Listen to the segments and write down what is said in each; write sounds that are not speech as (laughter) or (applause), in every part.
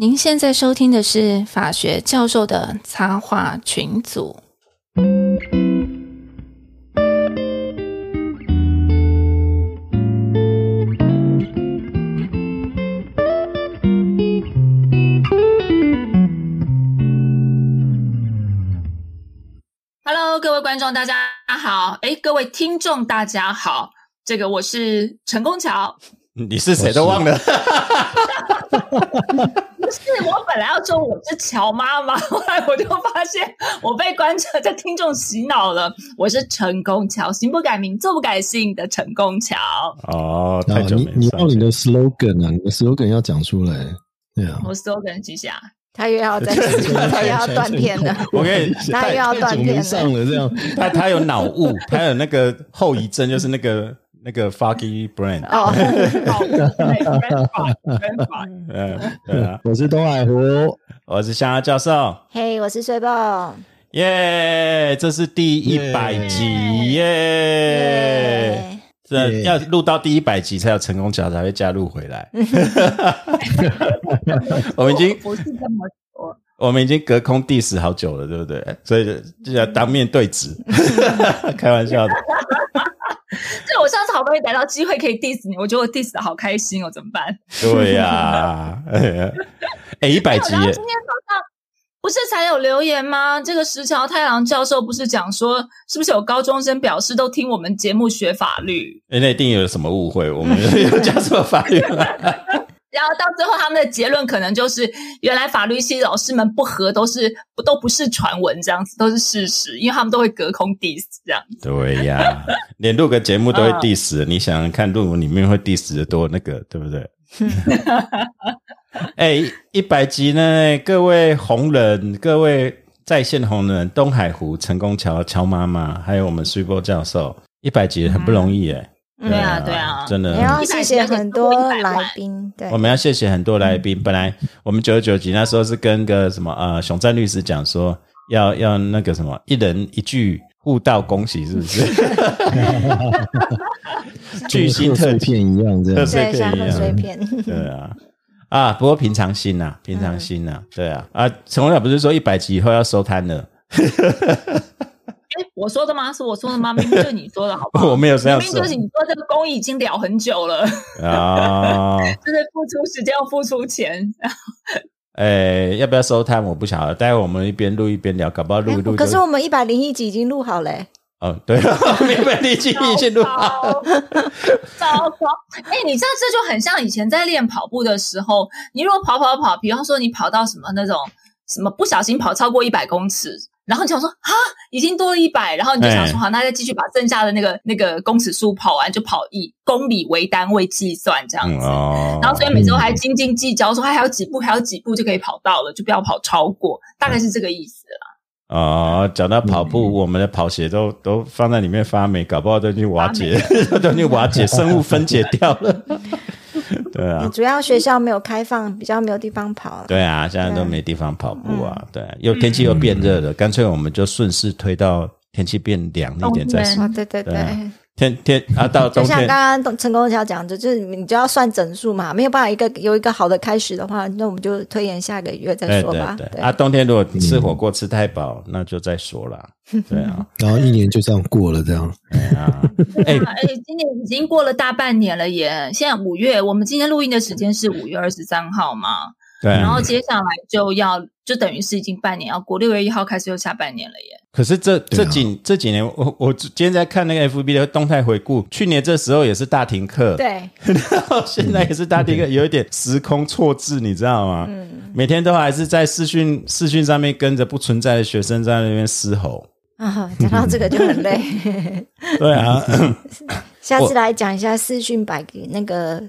您现在收听的是法学教授的插画群组。Hello，各位观众，大家好！哎，各位听众，大家好！这个我是陈功桥。(laughs) 你是谁都忘了？(laughs) 不是，我本来要说我是乔妈妈，(laughs) 后来我就发现我被观众、在听众洗脑了。我是成功桥，行不改名，坐不改姓的成功桥。哦，太久你你要你的 slogan 啊，你的 slogan 要讲出来。对啊，我 slogan 几下，他又要在，(laughs) 他又要断片了。我跟你，(laughs) 他又要断片上了，这样他他有脑雾，他有那个后遗症，就是那个。那个 Foggy Brain 哦，(laughs) 嗯，我是东海湖，我是香教授，嘿，我是睡豹，耶，这是第一百集耶，这要录到第一百集才有成功桥才会加入回来，(laughs) 我们已经不是这么说，我们已经隔空 diss 好久了，对不对？所以就要当面对质，(laughs) 开玩笑的。(laughs) 就我上次好不容易逮到机会可以 diss 你，我觉得我 diss 的好开心哦，怎么办？(laughs) 对呀，哎，一百集。今天早上不是才有留言吗？这个石桥太郎教授不是讲说，是不是有高中生表示都听我们节目学法律？哎，那一定有什么误会，我们有讲什么法律吗？然后到最后，他们的结论可能就是，原来法律系老师们不和都是不都不是传闻这样子，都是事实，因为他们都会隔空 diss 这样。对呀，连录个节目都会 diss，你想想看，论文里面会 diss 的多那个，对不对？哎，一百集呢，各位红人，各位在线红人，东海湖、成功桥、乔妈妈，还有我们苏波教授，一百集很不容易哎。对啊，对啊，真的。也要谢谢很多来宾。对，我们要谢谢很多来宾。本来我们九十九集那时候是跟个什么呃熊战律师讲说，要要那个什么一人一句互道恭喜，是不是？(laughs) 巨星特片一样，这样对，像特碎片。对啊，啊，不过平常心呐，平常心呐，对啊，啊，陈文晓不是说一百集以后要收摊了？我说的吗？是我说的吗？明明就是你说的，好不好？(laughs) 我没有这样说。明明就是你说这个公益已经聊很久了啊，(laughs) 就是付出时间要付出钱。(laughs) 哎，要不要收摊？我不晓得。待会我们一边录一边聊，搞不好录一录。可是我们一百零一集已经录好嘞。哦，对，一百零一集已经录好。糟糕！哎，你知道这就很像以前在练跑步的时候，你如果跑跑跑，比方说你跑到什么那种什么不小心跑超过一百公尺。然后你想说啊，已经多了一百，然后你就想说好，那再继续把剩下的那个那个公尺数跑完，就跑以公里为单位计算这样子。然后所以每周还斤斤计较，说还有几步，还有几步就可以跑到了，就不要跑超过，大概是这个意思啦。哦，讲到跑步，我们的跑鞋都都放在里面发霉，搞不好都去瓦解，(laughs) 都去瓦解，生物分解掉了。(laughs) (laughs) 对啊，主要学校没有开放，比较没有地方跑。对啊，现在都没地方跑步啊。对，又天气又变热了，干脆我们就顺势推到天气变凉一点再说。对对对。天天啊，(laughs) 到就像刚刚陈功桥讲的，就是你就要算整数嘛，没有办法一个有一个好的开始的话，那我们就推延下个月再说吧。对啊，冬天如果吃火锅吃太饱，那就再说了。对啊，然后一年就这样过了，这样。啊，(laughs) 哎哎，今年已经过了大半年了耶！现在五月，我们今天录音的时间是五月二十三号嘛？对。然后接下来就要，就等于是已经半年要过，六月一号开始又下半年了耶。可是这这几这几年，我我今天在看那个 F B 的动态回顾，去年这时候也是大停课，对，(laughs) 然后现在也是大停课，有一点时空错置，你知道吗？嗯，每天都还是在视讯视讯上面跟着不存在的学生在那边嘶吼啊，讲到这个就很累。(laughs) 对啊，(laughs) 下次来讲一下视讯百那个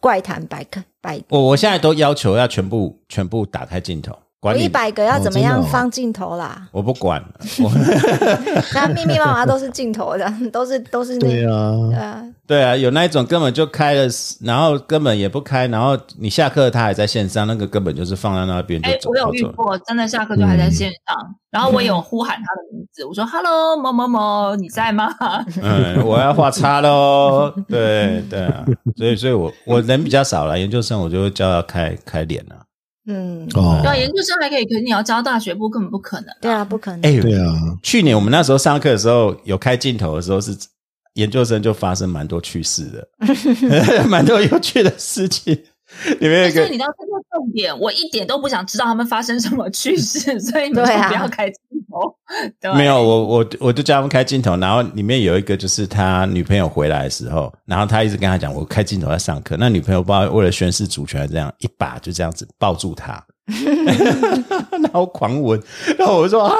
怪谈百科百，我我现在都要求要全部全部打开镜头。我一百个要怎么样放镜头啦？我不管，(laughs) 那密密麻麻都是镜头的，(laughs) 都是都是那对啊，对啊，有那一种根本就开了，然后根本也不开，然后你下课他还在线上，那个根本就是放在那边。哎，我有遇过，真的下课就还在线上，然后我有呼喊他的名字，我说 “hello 某某某，你在吗？” (laughs) 嗯，我要画叉喽。对对啊，所以所以我我人比较少了，研究生我就会叫他开开脸了。嗯，哦对啊，研究生还可以，可是你要教大学部根本不可能。对啊，不可能。哎、对啊，去年我们那时候上课的时候，有开镜头的时候是研究生就发生蛮多趣事的，(laughs) (laughs) 蛮多有趣的事情。(laughs) 里面有一个所以你知道这个重点，我一点都不想知道他们发生什么趣事，(laughs) 所以你就对啊不要开镜头。对没有，我我我就叫他们开镜头，然后里面有一个就是他女朋友回来的时候，然后他一直跟他讲我开镜头在上课，那女朋友不知道为了宣示主权，这样一把就这样子抱住他，(laughs) 然后狂吻，然后我就说啊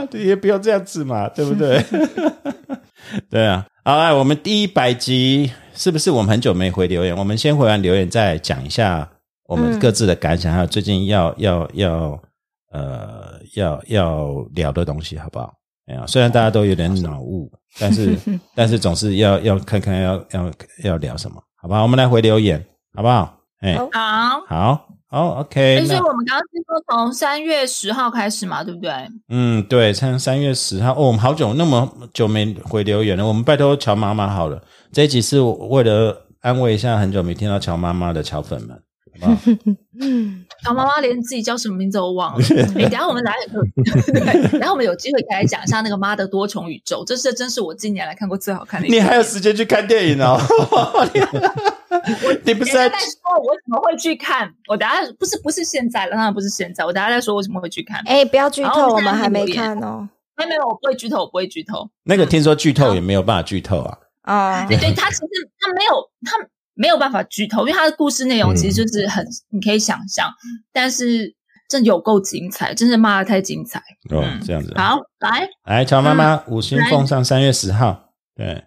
啊，也不要这样子嘛，对不对？对啊，好来，我们第一百集是不是我们很久没回留言？我们先回完留言，再讲一下我们各自的感想，还有最近要要要呃要要聊的东西，好不好？哎呀，虽然大家都有点脑雾，但是 (laughs) 但是总是要要看看要要要聊什么，好不好？我们来回留言，好不好？哎，好好。好，好，OK 就是我们刚刚是说从三月十号开始嘛，对不对？嗯，对，从三月十号，哦，我们好久那么久没回留言了，我们拜托乔妈妈好了，这一集是为了安慰一下很久没听到乔妈妈的乔粉们，好不好？(laughs) 小妈妈连自己叫什么名字都忘了。(laughs) 哎，等下我们来，(laughs) 对，然后我们有机会可以来讲一下那个《妈的多重宇宙》，这是真是我近年来看过最好看的一部你。还有时间去看电影哦？你不是在说我为什么会去看？我等一下不是不是现在了，当然不是现在，我等一下再说为什么会去看。哎，不要剧透，好我们还没看哦。没有没有，我不会剧透，我不会剧透。那个听说剧透也没有办法剧透啊？哦，对，对他其实他没有他没有办法剧透，因为他的故事内容其实就是很、你可以想象，但是这有够精彩，真是骂的太精彩。哦嗯，这样子。好，来，来，乔妈妈五星奉上三月十号，对，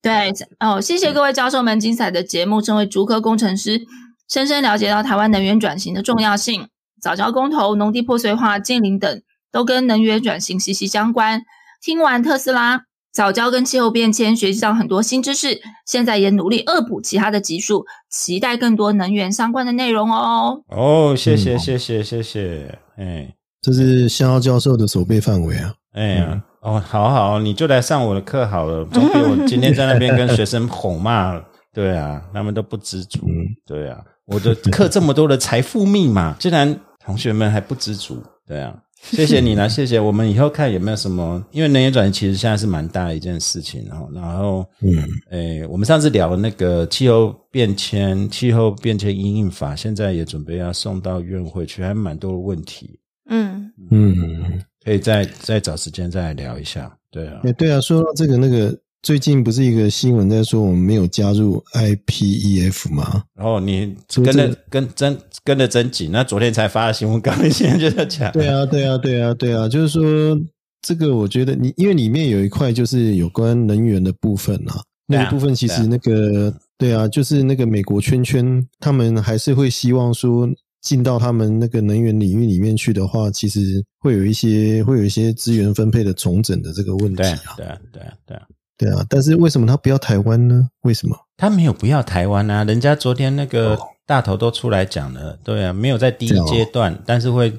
对哦，谢谢各位教授们精彩的节目，身为竹科工程师，深深了解到台湾能源转型的重要性。早教公投、农地破碎化、近邻等都跟能源转型息息相关。听完特斯拉、早教跟气候变迁，学习到很多新知识，现在也努力恶补其他的集数，期待更多能源相关的内容哦。哦，谢谢嗯谢谢谢谢，哎这是逍遥教授的手背范围啊。哎呀，哦，好好，你就来上我的课好了，总比我今天在那边跟学生吼骂，对啊，他们都不知足，嗯对啊，我的课这么多的财富密码，竟然同学们还不知足，对啊。谢谢你啦，(laughs) 谢谢。我们以后看有没有什么，因为能源转型其实现在是蛮大的一件事情，然后，然后，嗯，诶，我们上次聊那个气候变迁、气候变迁因应法，现在也准备要送到院会去，还蛮多的问题，嗯，嗯，可以再再找时间再来聊一下。对啊，哎，对啊，说到这个，那个最近不是一个新闻在说我们没有加入 IPEF 吗？然后你跟着跟真跟的真紧，那昨天才发的新闻稿，你现在就在讲，对啊，对啊，对啊，对啊，就是说这个，我觉得你因为里面有一块就是有关能源的部分啊，那个部分其实那个对啊，就是那个美国圈圈，他们还是会希望说进到他们那个能源领域里面去的话，其实会有一些会有一些资源分配的重整的这个问题对啊，对啊，对啊，对啊。对啊，但是为什么他不要台湾呢？为什么？他没有不要台湾啊，人家昨天那个大头都出来讲了，对啊，没有在第一阶段，但是会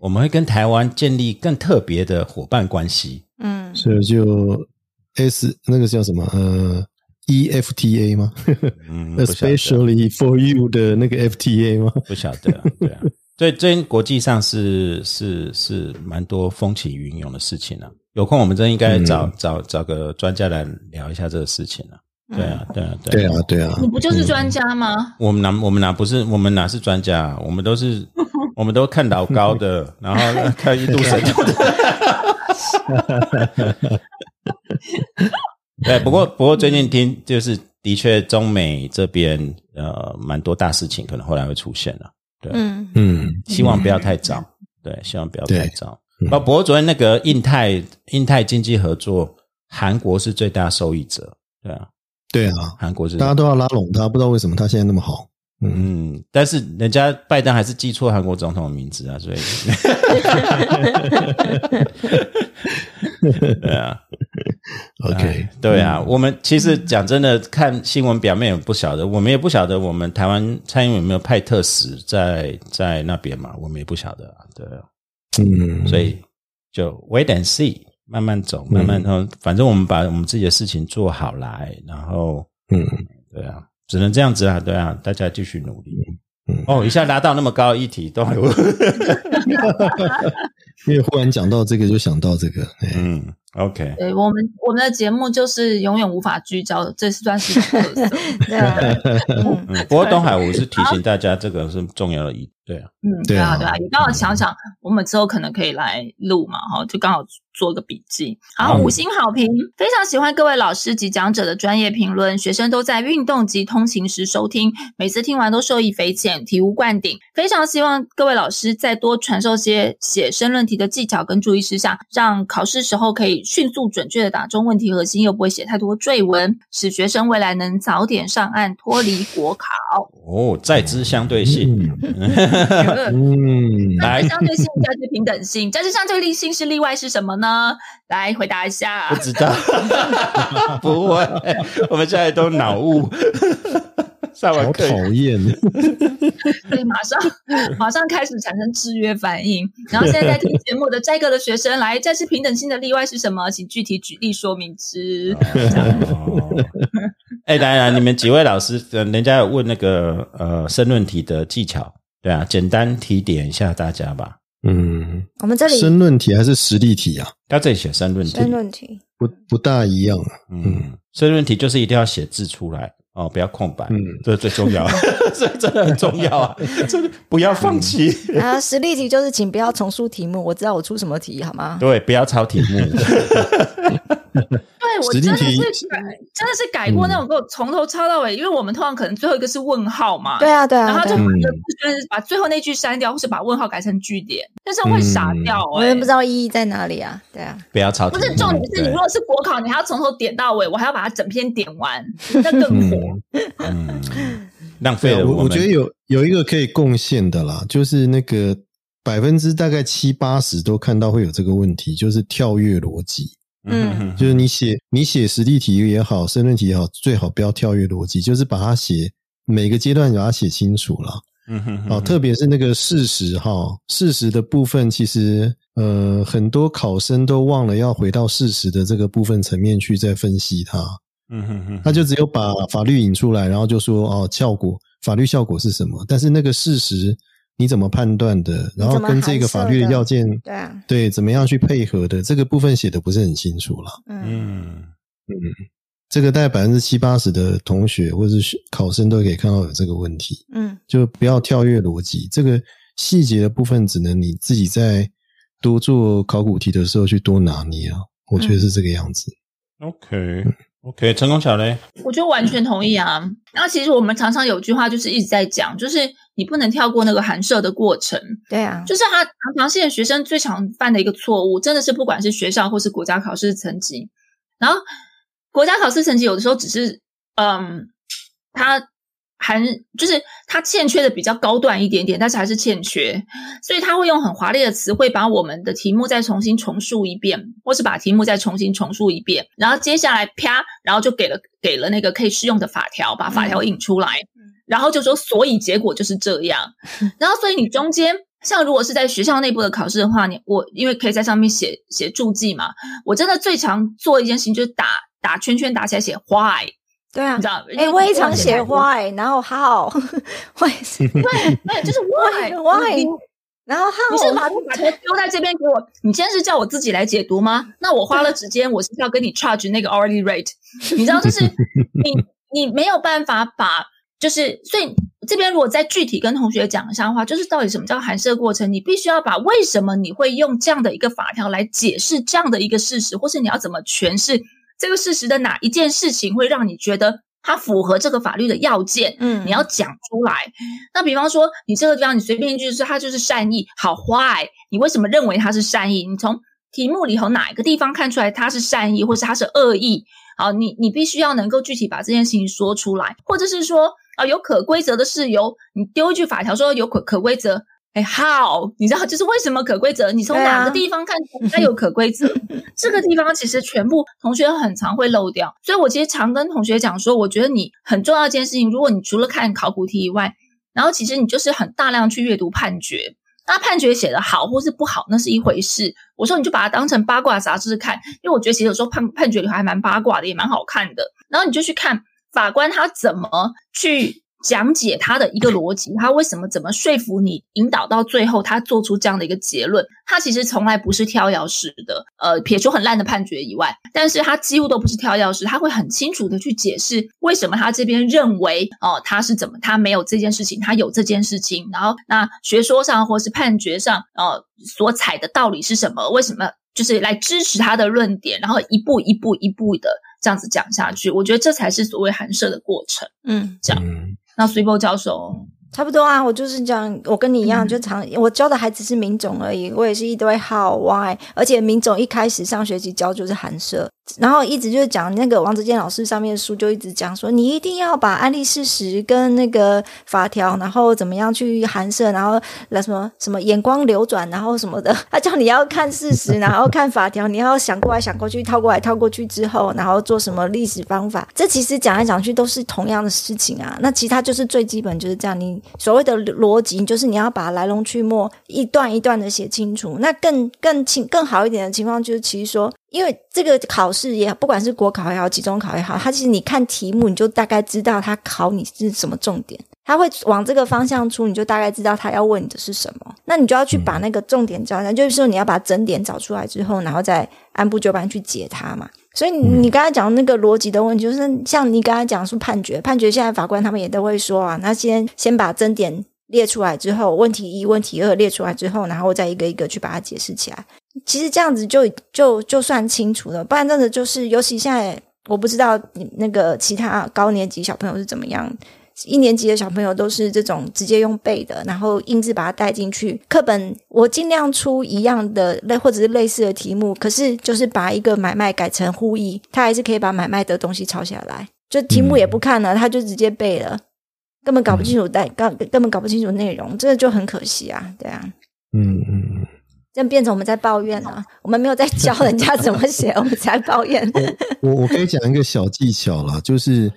我们会跟台湾建立更特别的伙伴关系。嗯，所以就 S 那个叫什么呃 EFTA 吗嗯？(laughs) Especially for you 的那个 FTA 吗？不晓得啊，对啊，所以，最近国际上是是是蛮多风起云涌的事情啊。有空我们真应该找、嗯。找找个专家来聊一下这个事情啊。对啊，对啊，对啊，对啊你，不就是专家吗？我们哪我们哪不是我们哪是专家、啊，我们都是 (laughs) 我们都看老高的，然后 (laughs) 看印度神的。(laughs) 对，不过不过最近听就是的确中美这边呃蛮多大事情可能后来会出现了，对，嗯，嗯，希望不要太早，对，希望不要太对早。嗯。不不过昨天那个印太印太经济合作，韩国是最大受益者，对啊，对啊，韩国是。大家都要拉拢他，不知道为什么他现在那么好。嗯，嗯，但是人家拜登还是记错韩国总统的名字啊，所以。(laughs) 对啊。OK，哎对啊，我们其实讲真的，看新闻表面也不晓得，我们也不晓得我们台湾蔡英文有没有派特使在在那边嘛，我们也不晓得啊，对啊，嗯，所以就 wait and see，慢慢走，慢慢嗯，反正我们把我们自己的事情做好来，然后嗯对啊，只能这样子啊，对啊，大家继续努力。嗯哦，一下拉到那么高的议题，都有。(laughs) 因为忽然讲到这个，就想到这个。哎嗯，OK，对我们我们的节目就是永远无法聚焦，这是算是。(laughs) 对啊，(laughs) 不过东海，我是提醒大家，这个是重要的一，对啊，嗯，对啊对啊，对啊，也刚好想想，我们之后可能可以来录嘛，哈，就刚好做个笔记。好，嗯五星好评，非常喜欢各位老师及讲者的专业评论，学生都在运动及通勤时收听，每次听完都受益匪浅，醍醐灌顶。非常希望各位老师再多传授些写申论题的技巧跟注意事项，让考试时候可以迅速准确的打中问题核心，又不会写太多赘文，使学生未来能早点上岸，脱离国考。哦，在知相对性，嗯，(laughs) 来。相对性、价值平等性，价值相对性是例外是什么呢？来回答一下。不。知道，(laughs) 不会，(laughs) 我们现在都脑雾，上好完课讨厌。(laughs) 对，马上马上开始产生制约反应。然后现在在听节目的摘个的学生，来，这是平等性的例外是什么？请具体举例说明之。(laughs) 哦哎，来来，你们几位老师，呃人家有问那个呃申论题的技巧，对啊，简单提点一下大家吧。嗯，我们这里申论题还是实例题啊？他这里写申论题，申论题，不不大一样。嗯，申论题就是一定要写字出来哦，不要空白，嗯这是最重要，(laughs) 这真的很重要啊，(laughs) 这个不要放弃，然 (laughs) 后实例题就是请不要重述题目，我知道我出什么题好吗？对，不要抄题目，对我真的是改，真的是改过那种，给我从头抄到尾，因为我们通常可能最后一个是问号嘛。对啊，对啊，然后就就是把最后那句删掉，或是把问号改成句点，但是会傻掉、欸。我也不知道意义在哪里啊。对啊，不要抄。不是重点是你如果是国考，你还要从头点到尾，我还要把它整篇点完，那更火。嗯，浪费啊，了们我我觉得有有一个可以贡献的啦，就是那个百分之大概七八十都看到会有这个问题，就是跳跃逻辑。嗯就是你写你写实例题也好，申论题也好，最好不要跳跃逻辑，就是把它写每个阶段把它写清楚了。嗯哼哦，特别是那个事实哈，事实的部分，其实呃，很多考生都忘了要回到事实的这个部分层面去再分析它，嗯哼哼，他就只有把法律引出来，然后就说哦，效果法律效果是什么？但是那个事实你怎么判断的？然后跟这个法律的要件对啊，对怎么样去配合的这个部分写的不是很清楚了。嗯，嗯嗯，这个大概百分之七八十的同学或者是考生都可以看到有这个问题。嗯，就不要跳跃逻辑，这个细节的部分只能你自己在多做考古题的时候去多拿捏啊。我觉得是这个样子。，OK OK，成功巧嘞，我就完全同意啊。然后其实我们常常有句话就是一直在讲，就是你不能跳过那个函授的过程。对啊，就是他常常现在学生最常犯的一个错误，真的是不管是学校或是国家考试成绩，然后国家考试成绩有的时候只是，嗯，他还就是它欠缺的比较高段一点点，但是还是欠缺，所以他会用很华丽的词汇把我们的题目再重新重述一遍，或是把题目再重新重述一遍，然后接下来啪，然后就给了给了那个可以适用的法条，把法条引出来，然后就说所以结果就是这样，(laughs) 然后所以你中间。像如果是在学校内部的考试的话，你我因为可以在上面写写注记嘛，我真的最常做的一件事情就是打打圈圈打起来写 why，对啊你知。道？哎、我也常写 why，然后 how，(laughs) 我也是 (laughs) 对对，就是 why why，然后 how，把把它丢在这边给我，你今天是叫我自己来解读吗？那我花了时间，我是要跟你 charge 那个 hourly rate，你知道，就是 (laughs) 你你没有办法把，就是所以这边如果再具体跟同学讲一下的话，就是到底什么叫函授过程，你必须要把为什么你会用这样的一个法条来解释这样的一个事实，或是你要怎么诠释这个事实的哪一件事情会让你觉得它符合这个法律的要件，嗯你要讲出来。那比方说，你这个地方你随便一句说它就是善意，好坏，你为什么认为它是善意？你从题目里头哪一个地方看出来它是善意，或是它是恶意？好，你你必须要能够具体把这件事情说出来，或者是说啊、有可规则的事由，你丢一句法条说有可可规则。哎，how？你知道就是为什么可规则？你从哪个地方看它有可规则？(laughs) 这个地方其实全部同学很常会漏掉，所以我其实常跟同学讲说，我觉得你很重要一件事情，如果你除了看考古题以外，然后其实你就是很大量去阅读判决。那判决写的好或是不好，那是一回事。我说你就把它当成八卦杂志看，因为我觉得其实有时候判判决里还蛮八卦的，也蛮好看的。然后你就去看法官他怎么去讲解他的一个逻辑，他为什么怎么说服你，引导到最后他做出这样的一个结论。他其实从来不是挑钥匙的，呃，撇除很烂的判决以外，但是他几乎都不是挑钥匙，他会很清楚的去解释为什么他这边认为哦，他是怎么他没有这件事情，他有这件事情，然后那学说上或是判决上呃所采的道理是什么？为什么就是来支持他的论点，然后一步一步一步的这样子讲下去？我觉得这才是所谓函授的过程。嗯，这样。嗯那 s u p e 教授，差不多啊，我就是讲，我跟你一样，就常我教的还只是民种而已，我也是一堆 how why，而且民种一开始上学期教就是函授，然后一直就讲那个王子健老师上面的书就一直讲说，你一定要把案例事实跟那个法条，然后怎么样去函授，然后来什么什么眼光流转，然后什么的，(laughs) 他叫你要看事实，然后看法条，你要想过来想过去，套过来套过去之后，然后做什么历史方法，这其实讲来讲去都是同样的事情啊。那其他就是最基本就是这样，你所谓的逻辑就是你要把来龙去脉一段一段的写清楚。那更更清更好一点的情况就是，其实说。因为这个考试也不管是国考也好，期中考也好，它其实你看题目，你就大概知道它考你是什么重点，它会往这个方向出，你就大概知道他要问你的是什么。那你就要去把那个重点找出来就是说你要把整点找出来之后，然后再按部就班去解它嘛。所以你刚才讲那个逻辑的问题，就是像你刚才讲说判决，判决现在法官他们也都会说啊，那先先把真点列出来之后，问题一、问题二列出来之后，然后再一个一个去把它解释起来。其实这样子就就就算清楚了，不然真的就是，尤其现在我不知道那个其他高年级小朋友是怎么样，一年级的小朋友都是这种直接用背的，然后印字把它带进去。课本我尽量出一样的类或者是类似的题目，可是就是把一个买卖改成互译，他还是可以把买卖的东西抄下来，就题目也不看了，他就直接背了，根本搞不清楚带，根根本搞不清楚内容，这就很可惜啊，对啊，嗯嗯。这样变成我们在抱怨了，我们没有在教人家怎么写，(laughs) 我们在抱怨。我我可以讲一个小技巧啦，(laughs) 就是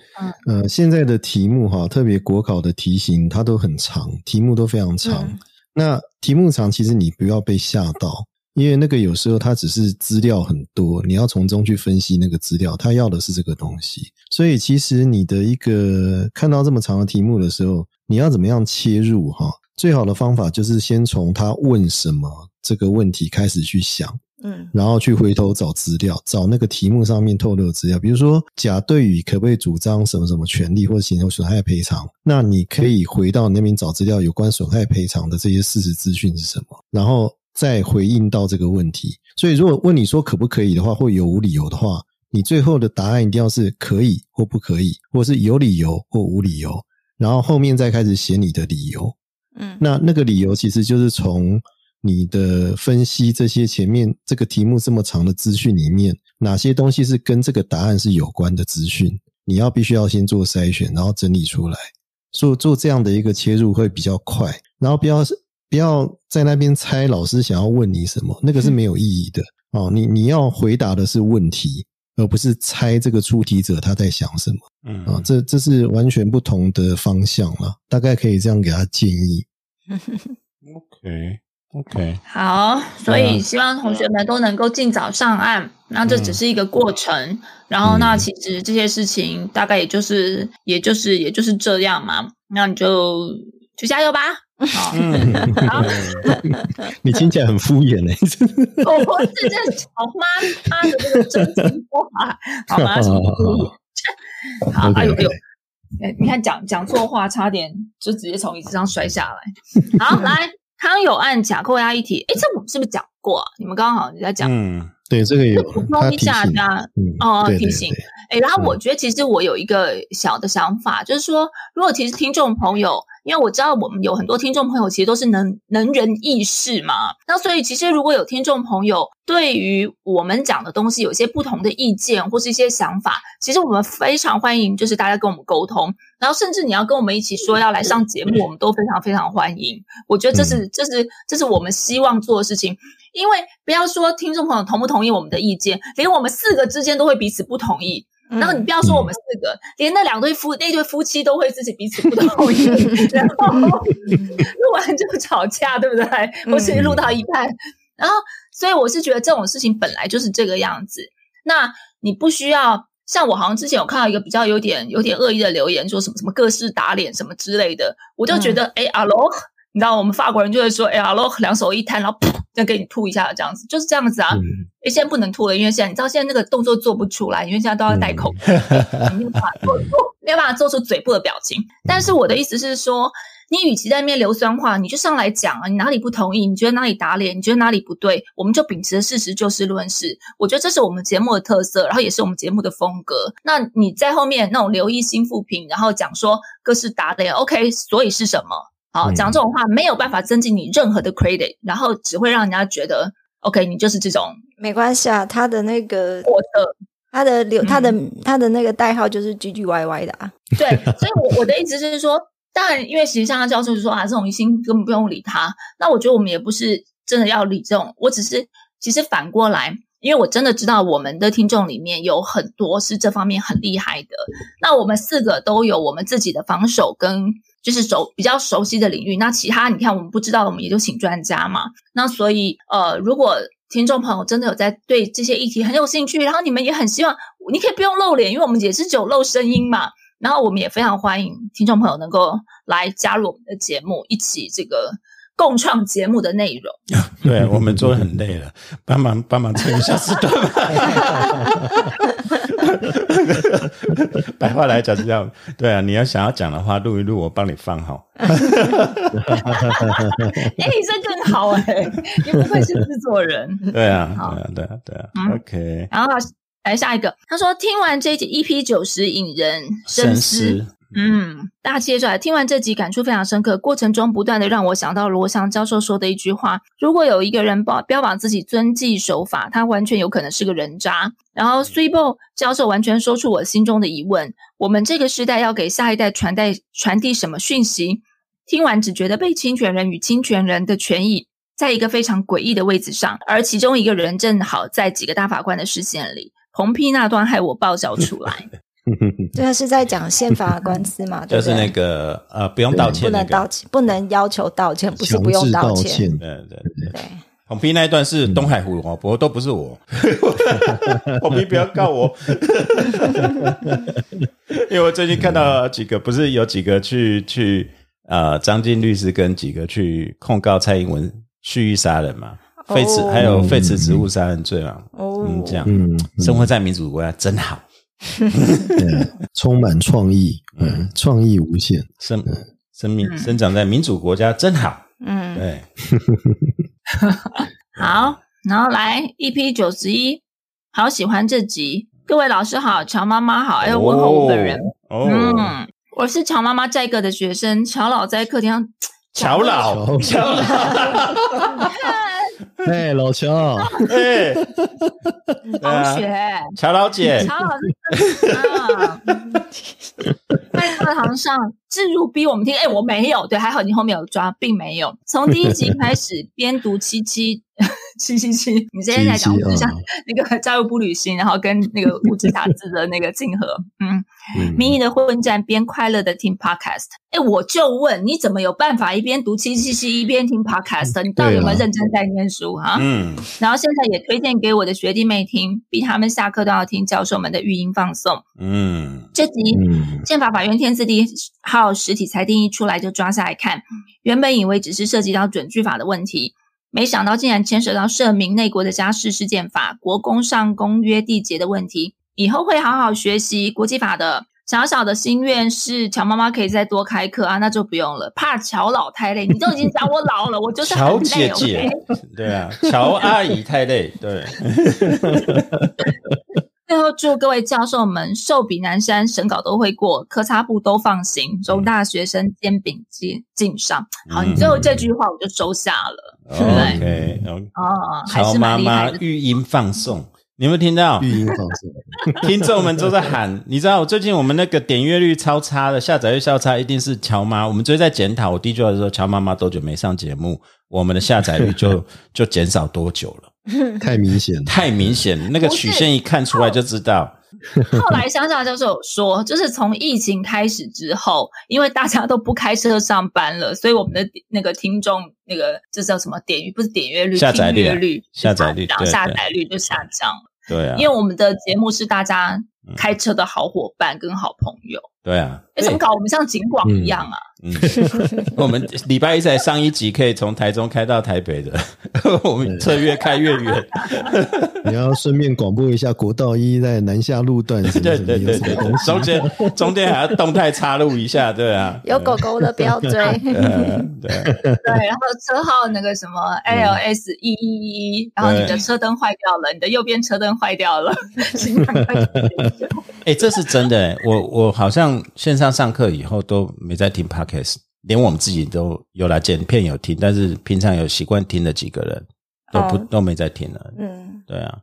呃，现在的题目哈，特别国考的题型，它都很长，题目都非常长。那题目长，其实你不要被吓到，因为那个有时候它只是资料很多，你要从中去分析那个资料，它要的是这个东西。所以其实你的一个看到这么长的题目的时候，你要怎么样切入哈？最好的方法就是先从他问什么这个问题开始去想，嗯，然后去回头找资料，找那个题目上面透露的资料。比如说，甲对乙可不可以主张什么什么权利或者形成损害赔偿？那你可以回到那边找资料，有关损害赔偿的这些事实资讯是什么，然后再回应到这个问题。所以，如果问你说可不可以的话，或有无理由的话，你最后的答案一定要是可以或不可以，或是有理由或无理由，然后后面再开始写你的理由。嗯，那那个理由其实就是从你的分析这些前面这个题目这么长的资讯里面，哪些东西是跟这个答案是有关的资讯，你要必须要先做筛选，然后整理出来，做做这样的一个切入会比较快，然后不要不要在那边猜老师想要问你什么，那个是没有意义的哦。你你要回答的是问题。而不是猜这个出题者他在想什么，嗯啊，这这是完全不同的方向了。大概可以这样给他建议。(laughs) OK OK，好，所以希望同学们都能够尽早上岸。那这只是一个过程，然后那其实这些事情大概也就是也就是也就是这样嘛。那你就就加油吧。(laughs) 好，你听起来很敷衍呢。(laughs) 我不是这好妈妈的这个真心话，(laughs) 好吗？好，哎呦哎呦，哎，你看讲讲错话，差点就直接从椅子上摔下来。好，来康有案假扣押一题，哎，这我们是不是讲过？你们刚刚好像在讲，嗯，对，这个有补充一下，家哦提醒。哎，然后我觉得其实我有一个小的想法，就是说，如果其实听众朋友。因为我知道我们有很多听众朋友其实都是能能人异士嘛，那所以其实如果有听众朋友对于我们讲的东西有一些不同的意见或是一些想法，其实我们非常欢迎，就是大家跟我们沟通，然后甚至你要跟我们一起说要来上节目，我们都非常非常欢迎。我觉得这是这是这是我们希望做的事情，因为不要说听众朋友同不同意我们的意见，连我们四个之间都会彼此不同意。然后你不要说我们四个，连那两对夫那对夫妻都会自己彼此不同意，(laughs) (laughs) 然后录完就吵架，对不对？或是录到一半，然后所以我是觉得这种事情本来就是这个样子。那你不需要像我好像之前有看到一个比较有点有点恶意的留言，说什么什么各式打脸什么之类的，我就觉得哎，阿罗，你知道我们法国人就会说，哎，呀，然后两手一摊，然后噗，再给你吐一下，这样子就是这样子啊。哎，现在不能吐了，因为现在你知道现在那个动作做不出来，因为现在都要戴口罩，没有办法做，没有办法做出嘴部的表情。但是我的意思是说。你与其在那边流酸话，你就上来讲啊！你哪里不同意？你觉得哪里打脸？你觉得哪里不对？我们就秉持事实就事论事。我觉得这是我们节目的特色，然后也是我们节目的风格。那你在后面那种留意心复评，然后讲说各式打脸，OK？所以是什么？好，讲这种话没有办法增进你任何的 credit，然后只会让人家觉得 OK，你就是这种没关系啊。他的那个我的他的留他的他的那个代号就是 G G Y Y 的啊。对，所以我我的意思就是说。当然，因为其实像他教授就说啊，这种疑心根本不用理他。那我觉得我们也不是真的要理这种，我只是其实反过来，因为我真的知道我们的听众里面有很多是这方面很厉害的。那我们四个都有我们自己的防守跟就是熟比较熟悉的领域。那其他你看我们不知道，我们也就请专家嘛。那所以呃，如果听众朋友真的有在对这些议题很有兴趣，然后你们也很希望，你可以不用露脸，因为我们也是只有露声音嘛。然后我们也非常欢迎听众朋友能够来加入我们的节目，一起这个共创节目的内容。(laughs) 对我们做的很累了，帮忙帮忙撑一下时段 (laughs) 白话来讲是这样，对啊，你要想要讲的话，录一录，我帮你放好。(laughs) 哎，你这更好哎，你不愧是制作人。对啊，对啊，对啊，OK。然后。来下一个，他说听完这集 EP 九十引人深思，嗯，大家接着来。听完这集感触非常深刻，过程中不断的让我想到罗翔教授说的一句话：如果有一个人标标榜自己遵纪守法，他完全有可能是个人渣。然后 s u b o 教授完全说出我心中的疑问：我们这个时代要给下一代传代传递什么讯息？听完只觉得被侵权人与侵权人的权益在一个非常诡异的位置上，而其中一个人正好在几个大法官的视线里。红批那段害我爆笑出来，(laughs) (laughs) 这个是在讲宪法官司嘛？(laughs) 就是那个呃，不用道歉，不能道歉，不能要求道歉，不是不用道歉。对对对，红皮那一段是东海湖哦，不过都不是我，(laughs) 红皮不要告我，因为我最近看到几个，不是有几个去去呃，张晋律师跟几个去控告蔡英文蓄意杀人嘛。废弛还有废弛职务杀人罪嘛？嗯，这样，嗯，生活在民主国家真好，充满创意，嗯，创意无限，生生命生长在民主国家真好，嗯，对，(laughs) 好，然后来 EP 九十一，好喜欢这集，各位老师好，乔妈妈好，还有问候我本人，哦。嗯，我是乔妈妈在课的学生，乔老在课堂上，乔老，(laughs) 乔老。(laughs) 哎，老乔，哎，(laughs) 同学，乔老姐，乔老师啊，在课堂上置入逼我们听，哎，我没有，对，还好你后面有抓，并没有，从第一集开始 (laughs) 边读七七。(laughs) 七七七，你今天在讲就像那个加入不旅行，然后跟那个物质杂志的那个竞合，嗯，民意的混战，边快乐的听 podcast。哎，我就问，你怎么有办法一边读七七七一边听 podcast？你到底有没有认真在念书啊？嗯，然后现在也推荐给我的学弟妹听，逼他们下课都要听教授们的语音放送。嗯，这集宪法法院天字第号实体裁定一出来就抓下来看，原本以为只是涉及到准句法的问题。没想到竟然牵涉到涉民内国的家事事件法、国公上公约缔结的问题，以后会好好学习国际法的。小小的心愿是乔妈妈可以再多开课啊，那就不用了，怕乔老太累。你都已经讲我老了，我就是乔姐姐，对啊，乔阿姨太累，对。(laughs) 最后祝各位教授们寿比南山，审稿都会过，科差部都放行，中大学生煎饼敬敬上。好，你最后这句话我就收下了，对不对？哦，乔妈妈语音放送，你有没有听到？语音放送，(laughs) 听众们都在喊。(laughs) 你知道，我最近我们那个点阅率超差的，下载率超差，一定是乔妈。我们最近在检讨，我第一句话说，乔妈妈多久没上节目，我们的下载率就 (laughs) 就减少多久了。太明显，太明显，那个曲线一看出来就知道。后来 (laughs) 乡下教授说，就是从疫情开始之后，因为大家都不开车上班了，所以我们的那个听众那个这叫什么点阅不是点阅率，下载率，下载率，下载率就下降了。对啊，因为我们的节目是大家开车的好伙伴跟好朋友。对啊，哎，怎么搞？我们像景广一样啊？嗯，(laughs) 我们礼拜一才上一集，可以从台中开到台北的，(laughs) 我们车越开越远。(laughs) 你要顺便广播一下国道一在南下路段什么对什么对对对有什么东，西？中间中间还要动态插入一下，对啊，有狗狗的不要追。呃，对，对，然后车号那个什么 LS 一一一一，然后你的车灯坏掉了，你的右边车灯坏掉了，请赶快 (laughs) 哎、这是真的、欸。我我好像线上上课以后都没在听 podcast，连我们自己都有来剪片有听，但是平常有习惯听的几个人都不、哦都没在听了。嗯，对啊，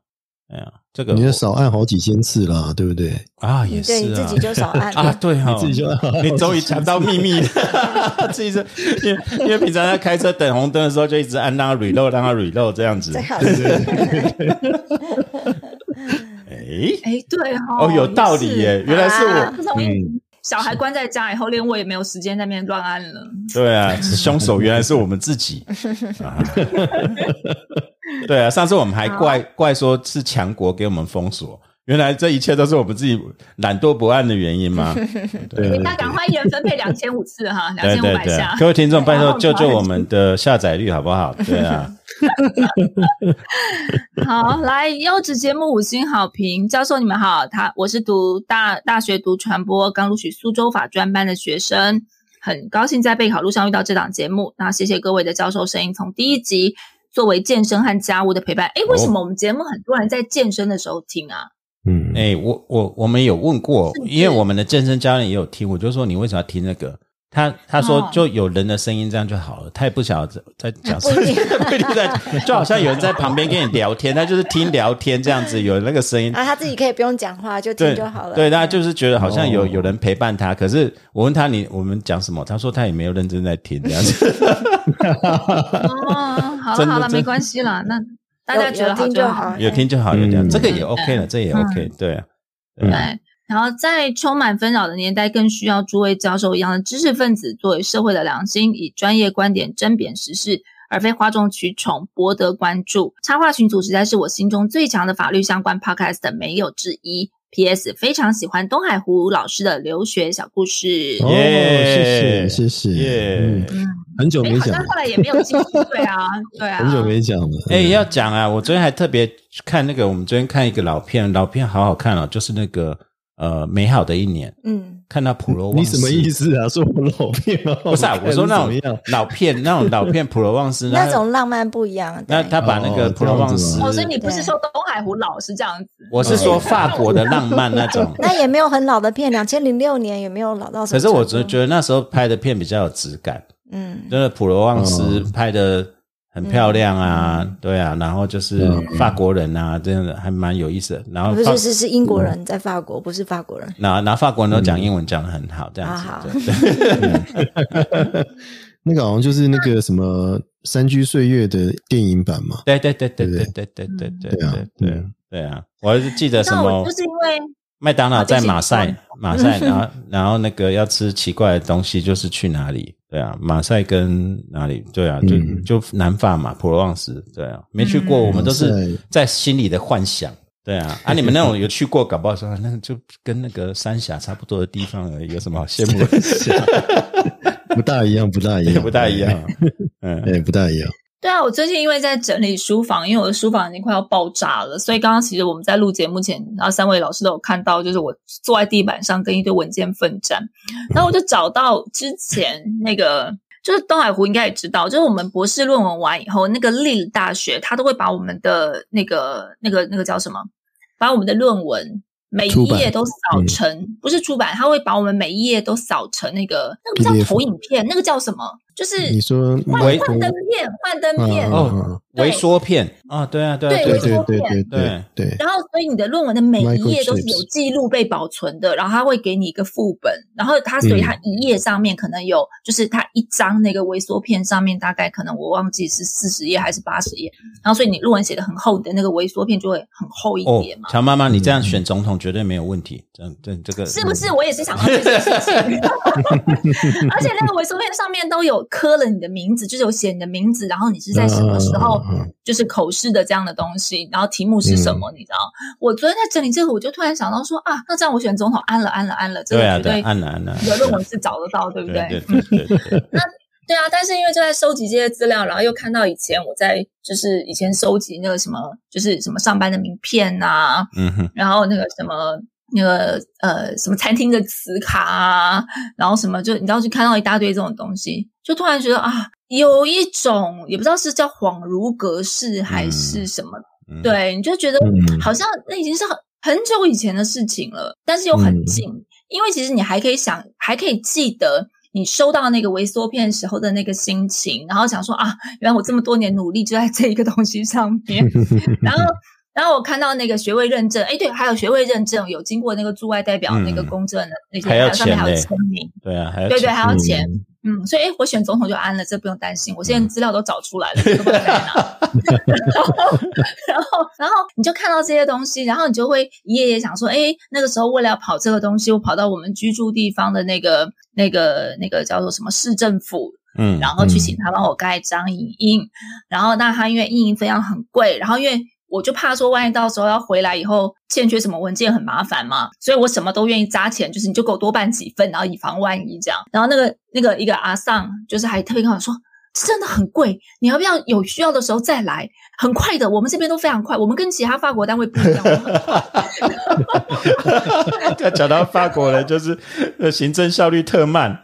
对啊，这个你就少按好几千次啦，对不对？啊也是啊，对你自己就少按 (laughs) 啊，对哈、你自己就按好你终于讲到秘密了，(laughs) 自己是因为因为平常在开车等红灯的时候就一直按让它 reload 让它 reload 这样子。最好哎、哎，对哈，哦，有道理耶，原来是我。小孩关在家以后，连我也没有时间在那边乱按了。对啊，凶手原来是我们自己。(laughs) 啊 (laughs) 对啊，上次我们还怪怪说是强国给我们封锁，原来这一切都是我们自己懒惰不按的原因吗？(laughs) 对那赶快一人分配两千五次哈，两千五百下，。各位听众，拜托救救我们的下载率好不好？(laughs) 对啊，(laughs) 好，来优质节目五星好评，教授你们好，他我是读大大学读传播，刚录取苏州法专班的学生，很高兴在备考路上遇到这档节目。那谢谢各位的教授声音，从第一集作为健身和家务的陪伴。诶，为什么我们节目很多人在健身的时候听啊？嗯，哎、我我我们有问过因为我们的健身教练也有听，我就说你为什么要听那个？他他说哦就有人的声音这样就好了，他也不晓得在讲什么，(laughs) 不一定在，就好像有人在旁边跟你聊天，他就是听聊天这样子，有那个声音，啊，他自己可以不用讲话，就听就好了。对，他就是觉得好像有哦有人陪伴他，可是我问他你我们讲什么，他说他也没有认真在听这样子。(laughs) 哦，好了好了，没关系啦，那大家觉得听就好。有听就好，有这样，嗯这个也 OK 了，这也 OK，对啊，对，然后在充满纷扰的年代，更需要诸位教授一样的知识分子作为社会的良心，以专业观点甄别时事，而非哗众取宠，博得关注。插画群组实在是我心中最强的法律相关 podcast，没有之一。P.S. 非常喜欢东海湖老师的留学小故事。哦，耶谢谢谢谢，很久哎，好像没讲了，后来也没有继续。对啊，(laughs) 对啊，很久没讲了。哎，要讲啊，我昨天还特别看那个，我们昨天看一个老片，老片好好看哦，就是那个呃美好的一年，嗯，看到普罗旺斯，你什么意？思啊？说我老片吗？不是啊，我说那种？老片，那种老片普罗旺斯 (laughs) 那种浪漫不一样。那他把那个哦普罗旺斯，哦，所以你不是说东海湖老是这样子？我是说法国的浪漫那种。(laughs) 那也没有很老的片，两千零六年也没有老到什可是。我只觉得那时候拍的片比较有质感，嗯，真的普罗旺斯哦拍的很漂亮啊，对啊，然后就是嗯法国人啊，真的还蛮有意思的。然后法不是是是英国人在法国，不是法国人。那那法国人都讲英文讲的很好，这样子好好。对 (laughs) 那个好像就是那个什么《山居岁月》的电影版嘛。对对对对对对对对对对对啊对对啊！我还是记得什么就是因为麦当劳在马赛，马赛，(laughs) 然后然后那个要吃奇怪的东西，就是去哪里？对啊，马赛跟哪里？对啊，就嗯就南法嘛，普罗旺斯。对啊，没去过，嗯我们都是在心里的幻想。对啊，(laughs) 啊，你们那种有去过，搞不好说那个就跟那个三峡差不多的地方而已，有什么好羡慕的？(laughs) 不大一样，不大一也样，不大一样。嗯，哎，不大一样。对啊，我最近因为在整理书房，因为我的书房已经快要爆炸了，所以刚刚其实我们在录节目前，然后三位老师都有看到，就是我坐在地板上跟一堆文件奋战，然后我就找到之前那个。就是东海湖应该也知道，就是我们博士论文完以后，那个利大学他都会把我们的那个、那个、那个叫什么，把我们的论文每一页都扫成，不是出版，他会把我们每一页都扫成那个那个不叫投影片，那个叫什么？就是你说幻微幻灯片，幻灯片。微缩片。啊，对啊，对啊，对对对对对对。然后，所以你的论文的每一页都是有记录被保存的，然后他会给你一个副本，然后他所以他一页上面可能有，就是他一张那个微缩片上面大概可能我忘记是四十页还是八十页，然后所以你论文写的很厚的那个微缩片就会很厚一点嘛。乔妈妈，你这样选总统绝对没有问题，这这这个是不是？我也是想到这件事情，而且那个微缩片上面都有刻了你的名字，就是有写你的名字，然后你是在什么时候。嗯就是口试的这样的东西，然后题目是什么？你知道？我昨天在整理这个，我就突然想到说啊，那这样我选总统安了安了安了，这对啊，对，个绝对安了安了，你的论文是找得到，对不对那对对对对，啊，但是因为就在收集这些资料，然后又看到以前我在就是以前收集那个什么，就是什么上班的名片呐、嗯哼，然后那个什么那个呃什么餐厅的磁卡啊，然后什么就你知道就看到一大堆这种东西，就突然觉得啊，有一种也不知道是叫恍如隔世还是什么，嗯，对，你就觉得嗯。好像那已经是很很久以前的事情了，但是又很近，因为其实你还可以想，还可以记得你收到那个微缩片时候的那个心情，然后想说啊，原来我这么多年努力就在这一个东西上面，(laughs) 然后。然后我看到那个学位认证，哎，对，还有学位认证有经过那个驻外代表那个嗯。公证的那些，还有上面还有签名，对啊，对对，还要钱。嗯嗯，所以诶我选总统就安了，这不用担心。我现在嗯资料都找出来了，(laughs) (laughs) 然后，然后你就看到这些东西，然后你就会一页页想说，哎，那个时候为了要跑这个东西，我跑到我们居住地方的那个、那个、那个叫做什么市政府，嗯，然后去请他帮我盖章影印。然后，那他因为印印非常很贵，然后因为我就怕说，万一到时候要回来以后欠缺什么文件很麻烦嘛，所以我什么都愿意扎钱，就是你就给我多办几份，然后以防万一这样。然后那个那个一个阿桑就是还特别跟我说。真的很贵，你要不要有需要的时候再来？很快的，我们这边都非常快，我们跟其他法国单位不一样。(laughs) 要讲到法国人，就是呃行政效率特慢，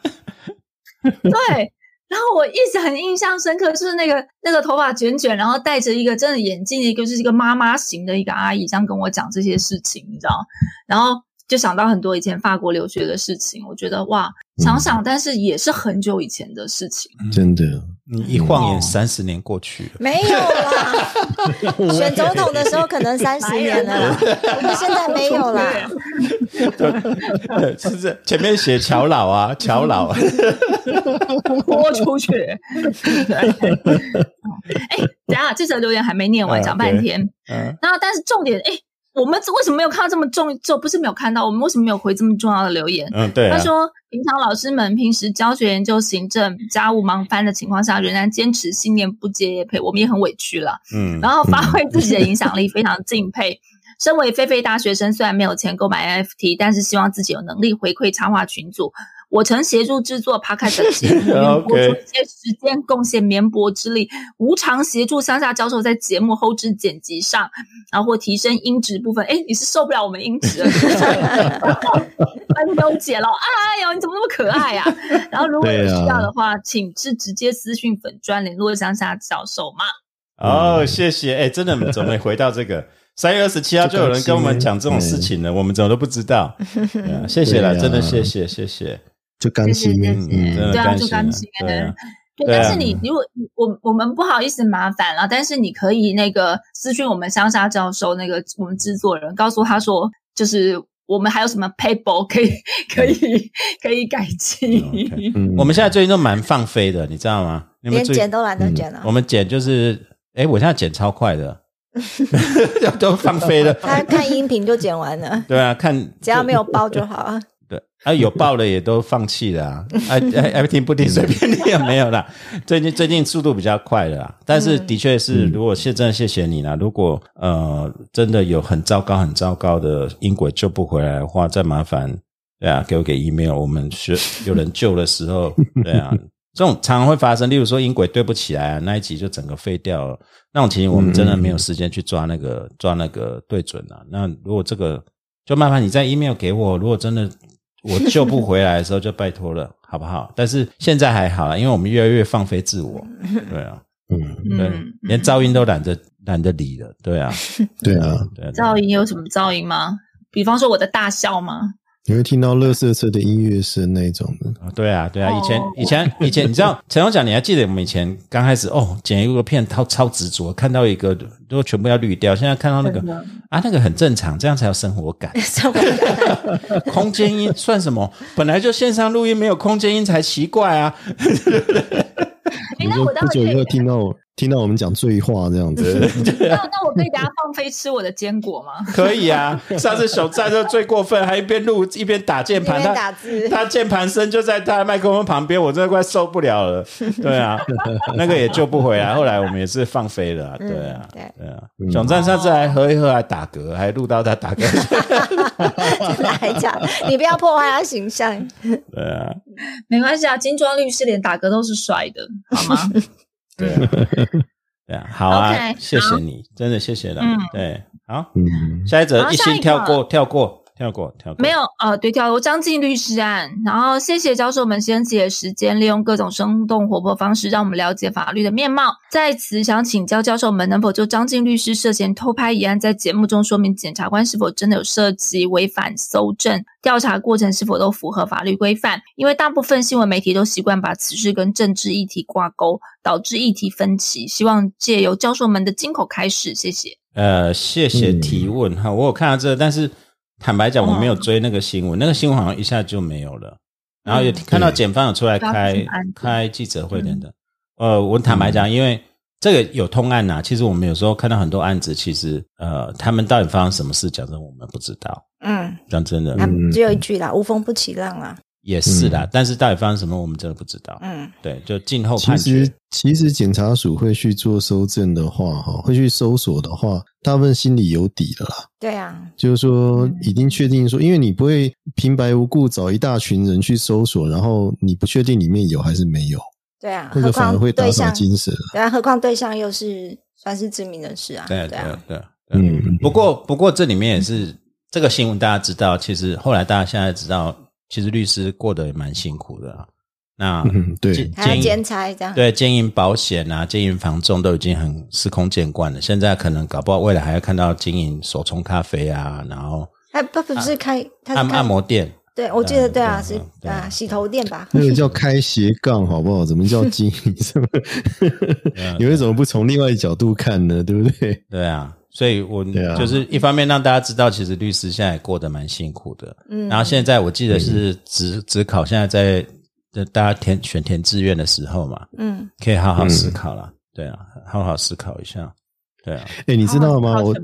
(laughs) 对，然后我一直很印象深刻，就是那个那个头发卷卷，然后戴着一个真的眼镜的一个，就是一个妈妈型的一个阿姨，这样跟我讲这些事情，你知道？然后就想到很多以前法国留学的事情，我觉得哇，想想，但是也是很久以前的事情。真的，你一晃哦眼三十年过去了，没有啦，(laughs) 选总统的时候可能三十年了啦，我们现在没有啦。对，是不是？前面写乔老啊，(laughs) 乔老，豁出去。(laughs) 对，哎，等一下这则留言还没念完，嗯讲半天。嗯，那但是重点，哎，我们为什么没有看到这么重？就不是没有看到，我们为什么没有回这么重要的留言？嗯，对啊，他说，平常老师们平时教学、研究、行政、家务忙翻的情况下，仍然坚持信念不接也配，我们也很委屈了。嗯，然后发挥自己的影响力，非常敬佩。身为菲菲大学生，虽然没有钱购买 NFT，但是希望自己有能力回馈插画群组。我曾协助制作 Podcast (laughs) 的节目，并播出一些时间，贡献绵薄之力，无偿协助乡下教授在节目后置剪辑上，然后或提升音质部分。哎，你是受不了我们音质了，分都 (laughs) 解了。哎呦，你怎么那么可爱呀、啊？然后如果有需要的话，请是直接私讯粉专联络乡下教授嘛。哦，谢谢。哎，真的怎么没回到这个？三月二十七号就有人跟我们讲这种事情了，我们怎么都不知道。谢谢了，真的谢谢谢谢。就甘心，嗯，对啊，就甘心。对，但是你如果我我们不好意思麻烦了，但是你可以那个私讯我们乡下教授那个我们制作人，告诉他说，就是我们还有什么 paper 可以可以可以改进。我们现在最近都蛮放飞的，你知道吗？连剪都懒得剪了。我们剪就是，哎，我现在剪超快的。都放飞了，他看音频就剪完了。对啊，看只要没有包就好了。对啊，有爆的也都放弃了啊，爱爱爱听不听随便你也没有啦。(laughs) 最近最近速度比较快了啦，但是的确是，如果现在谢谢你啦，如果呃真的有很糟糕很糟糕的音轨救不回来的话，再麻烦对啊，给我给 email，我们学有人救的时候，(laughs) 对啊。这种常常会发生，例如说音轨对不起来啊，那一集就整个废掉了。那种情形我们真的没有时间去抓那个、嗯、抓那个对准啊。那如果这个，就麻烦你在 email 给我。如果真的我救不回来的时候，就拜托了，好不好？但是现在还好啦，因为我们越来越放飞自我。(laughs) 对啊，嗯，对，连噪音都懒得懒得理了。对啊，对啊，对。噪音有什么噪音吗？比方说我的大笑吗？你会听到乐色车的音乐声那种的，对啊，对啊，以前、以前、以前，你知道 (laughs) 陈勇讲，你还记得我们以前刚开始哦，剪一个片超超执着，看到一个都全部要滤掉，现在看到那个啊，那个很正常，这样才有生活感。生活感，空间音算什么？本来就线上录音没有空间音才奇怪啊！(laughs) 你说不久以后听到听到我们讲醉话这样子。(laughs) 那那我可以大家放飞吃我的坚果吗？(laughs) 可以啊，上次熊战就最过分，还一边录一边打键盘，他打字 (laughs) 他键盘声就在他的麦克风旁边，我真的快受不了了。对啊，那个也救不回来，后来我们也是放飞了啊，对啊，对对啊。熊战上次还喝一喝，还打嗝，还录到他打嗝，真的还假的？你不要破坏他形象。对啊，没关系啊，金装律师连打嗝都是帅的，好吗？对。啊，(laughs) 对啊，好啊谢谢你，真的谢谢了。嗯。对，好，嗯，下一则一心跳过，跳过，跳过，跳过，没有，呃，对，跳过张晋律师案。然后谢谢教授们牺牲自己的时间，利用各种生动活泼方式，让我们了解法律的面貌。在此，想请教教授们，能否就张晋律师涉嫌偷拍一案，在节目中说明检察官是否真的有涉及违反搜证调查过程是否都符合法律规范？因为大部分新闻媒体都习惯把此事跟政治议题挂钩，导致议题分歧。希望借由教授们的金口开始，谢谢。呃，谢谢嗯提问哈，我有看到这个，但是坦白讲，我没有哦追那个新闻，那个新闻好像一下就没有了。然后也嗯看到检方有出来开开记者会等等。呃，我坦白讲，因为这个有通案呐、其实我们有时候看到很多案子，其实呃，他们到底发生什么事，讲真，我们不知道。嗯，讲真的，只有一句啦，无风不起浪啦。也是啦，但是到底发生什么，我们真的不知道。嗯对，就静候其判决实。其实检察署会去做搜证的话，哈，会去搜索的话，大部分心里有底的啦。对啊，就是说，已经确定说，因为你不会平白无故找一大群人去搜索，然后你不确定里面有还是没有，对啊，那个何况反而会打对象，草惊蛇。对啊，何况对象又是算是知名人士啊，对对啊，对，啊嗯。不过不过这里面也是这个新闻，大家知道，其实后来大家现在知道，其实律师过得也蛮辛苦的啊。那嗯，对建，还要建兼差这样，对经营保险啊，经营房仲都已经很司空见惯了。现在可能搞不好未来还要看到经营手冲咖啡啊，然后他，不不是开，他是开按按，摩店。对我记得嗯对啊，是啊，洗头店吧，(laughs) 那个叫开斜杠，好不好？怎么叫经营？什么？(laughs) 你为什么不从另外一角度看呢？(laughs) 对不对？对啊，所以我就是一方面让大家知道，其实律师现在也过得蛮辛苦的。嗯，然后现在我记得是职职考，现在在在大家填选填志愿的时候嘛，嗯，可以好好思考了。对啊，好好思考一下。对啊，哎，你知道吗？我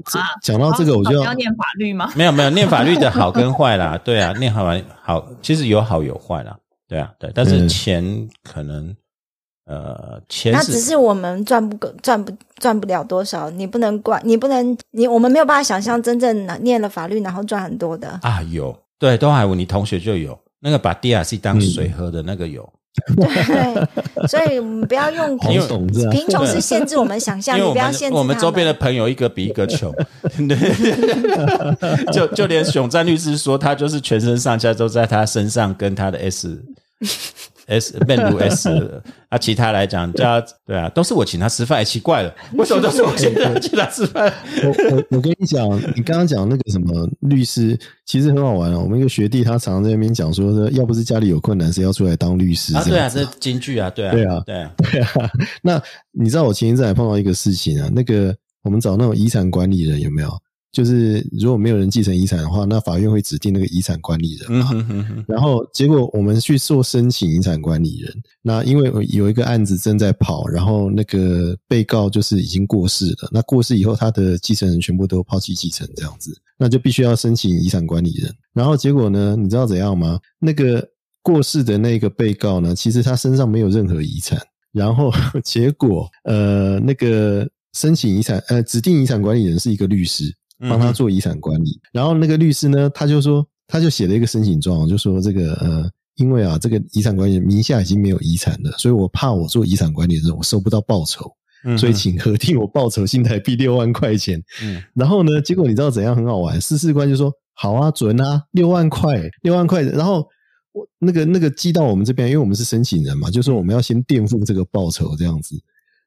讲到这个，我就要要念法律吗？没有没有，念法律的好跟 (laughs) 坏啦，对啊，念好完好，其实有好有坏啦，对啊，对，但是嗯。钱可能呃钱那只是我们赚不够赚不赚不了多少，你不能怪，你不能你我们没有办法想象真正拿念了法律然后赚很多的，啊有，对，东海武你同学就有那个把 DRC 当水喝的那个有，(laughs) 对，所以我们不要用好因为懂这样。贫穷是限制我们想象，因为我你不要限制们我们。周边的朋友一个比一个穷，(laughs) 对，(laughs) 就就连熊战律师说他就是全身上下都在他身上跟他的 S S 面如 (laughs) S 啊，其他来讲叫他 (laughs) 对啊，都是我请他吃饭，也奇怪了，为什么都是我请他请他吃饭？我我我跟你讲，你刚刚讲那个什么律师，其实很好玩哦。我们一个学弟，他常常在那边讲说，说要不是家里有困难，谁要出来当律师？啊，对啊，这京剧啊，对啊，对啊对啊，对啊，那你知道我前一阵还碰到一个事情啊，那个我们找那种遗产管理人有没有？就是如果没有人继承遗产的话，那法院会指定那个遗产管理人嗯嘛。哼哼哼，然后结果我们去做申请遗产管理人，那因为有一个案子正在跑，然后那个被告就是已经过世了，那过世以后他的继承人全部都抛弃继承这样子，那就必须要申请遗产管理人。然后结果呢，你知道怎样吗？那个过世的那个被告呢，其实他身上没有任何遗产，然后结果呃那个申请遗产呃指定遗产管理人是一个律师，帮他做遗产管理。然后那个律师呢，他就说，他就写了一个申请状，就说这个呃，因为啊，这个遗产管理名下已经没有遗产了，所以我怕我做遗产管理的时候，我收不到报酬，嗯所以请核定我报酬新台币六万块钱。嗯然后呢，结果你知道怎样很好玩？司事官就说好啊，准啊，六万块，六万块。然后我那个那个寄到我们这边，因为我们是申请人嘛，就说我们要先垫付这个报酬这样子。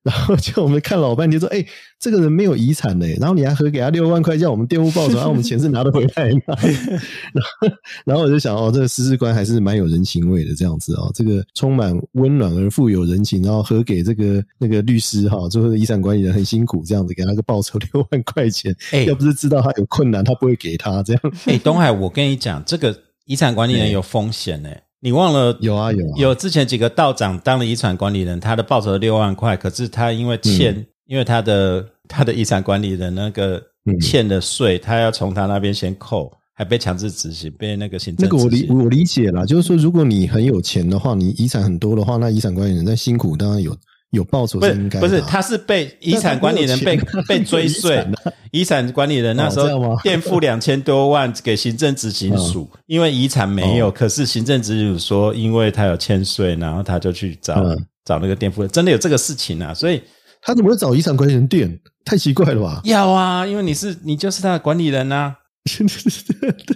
然后就我们看老半天说，哎、这个人没有遗产嘞，然后你还核给他六万块，叫我们垫付报酬，啊，我们钱是拿得回来吗？(laughs) 然后，然后我就想，哦，这个司事官还是蛮有人情味的，这样子哦，这个充满温暖而富有人情，然后核给这个那个律师哈，最后的遗产管理人很辛苦，这样子给他个报酬六万块钱，哎要不是知道他有困难，他不会给他这样。哎，东海，我跟你讲，这个遗产管理人有风险呢、你忘了有啊有啊。有之前几个道长当了遗产管理人，他的报酬六万块，可是他因为欠，嗯。因为他的他的遗产管理人那个嗯。欠的税，他要从他那边先扣，还被强制执行，被那个行政那个我理我理解啦，就是说，如果你很有钱的话，你遗产很多的话，那遗产管理人在辛苦，当然有有报酬不是应该的啊。不是，他是被遗产管理人被 (laughs) 被追税 (laughs) 遗产管理人那时候 (laughs) 垫付两千多万给行政执行署，因为遗产没有，哦。可是行政执行署说，因为他有欠税，然后他就去找嗯。找那个垫付人，真的有这个事情啊，所以他怎么会找遗产管理人垫？太奇怪了吧？要啊，因为你是你就是他的管理人呐、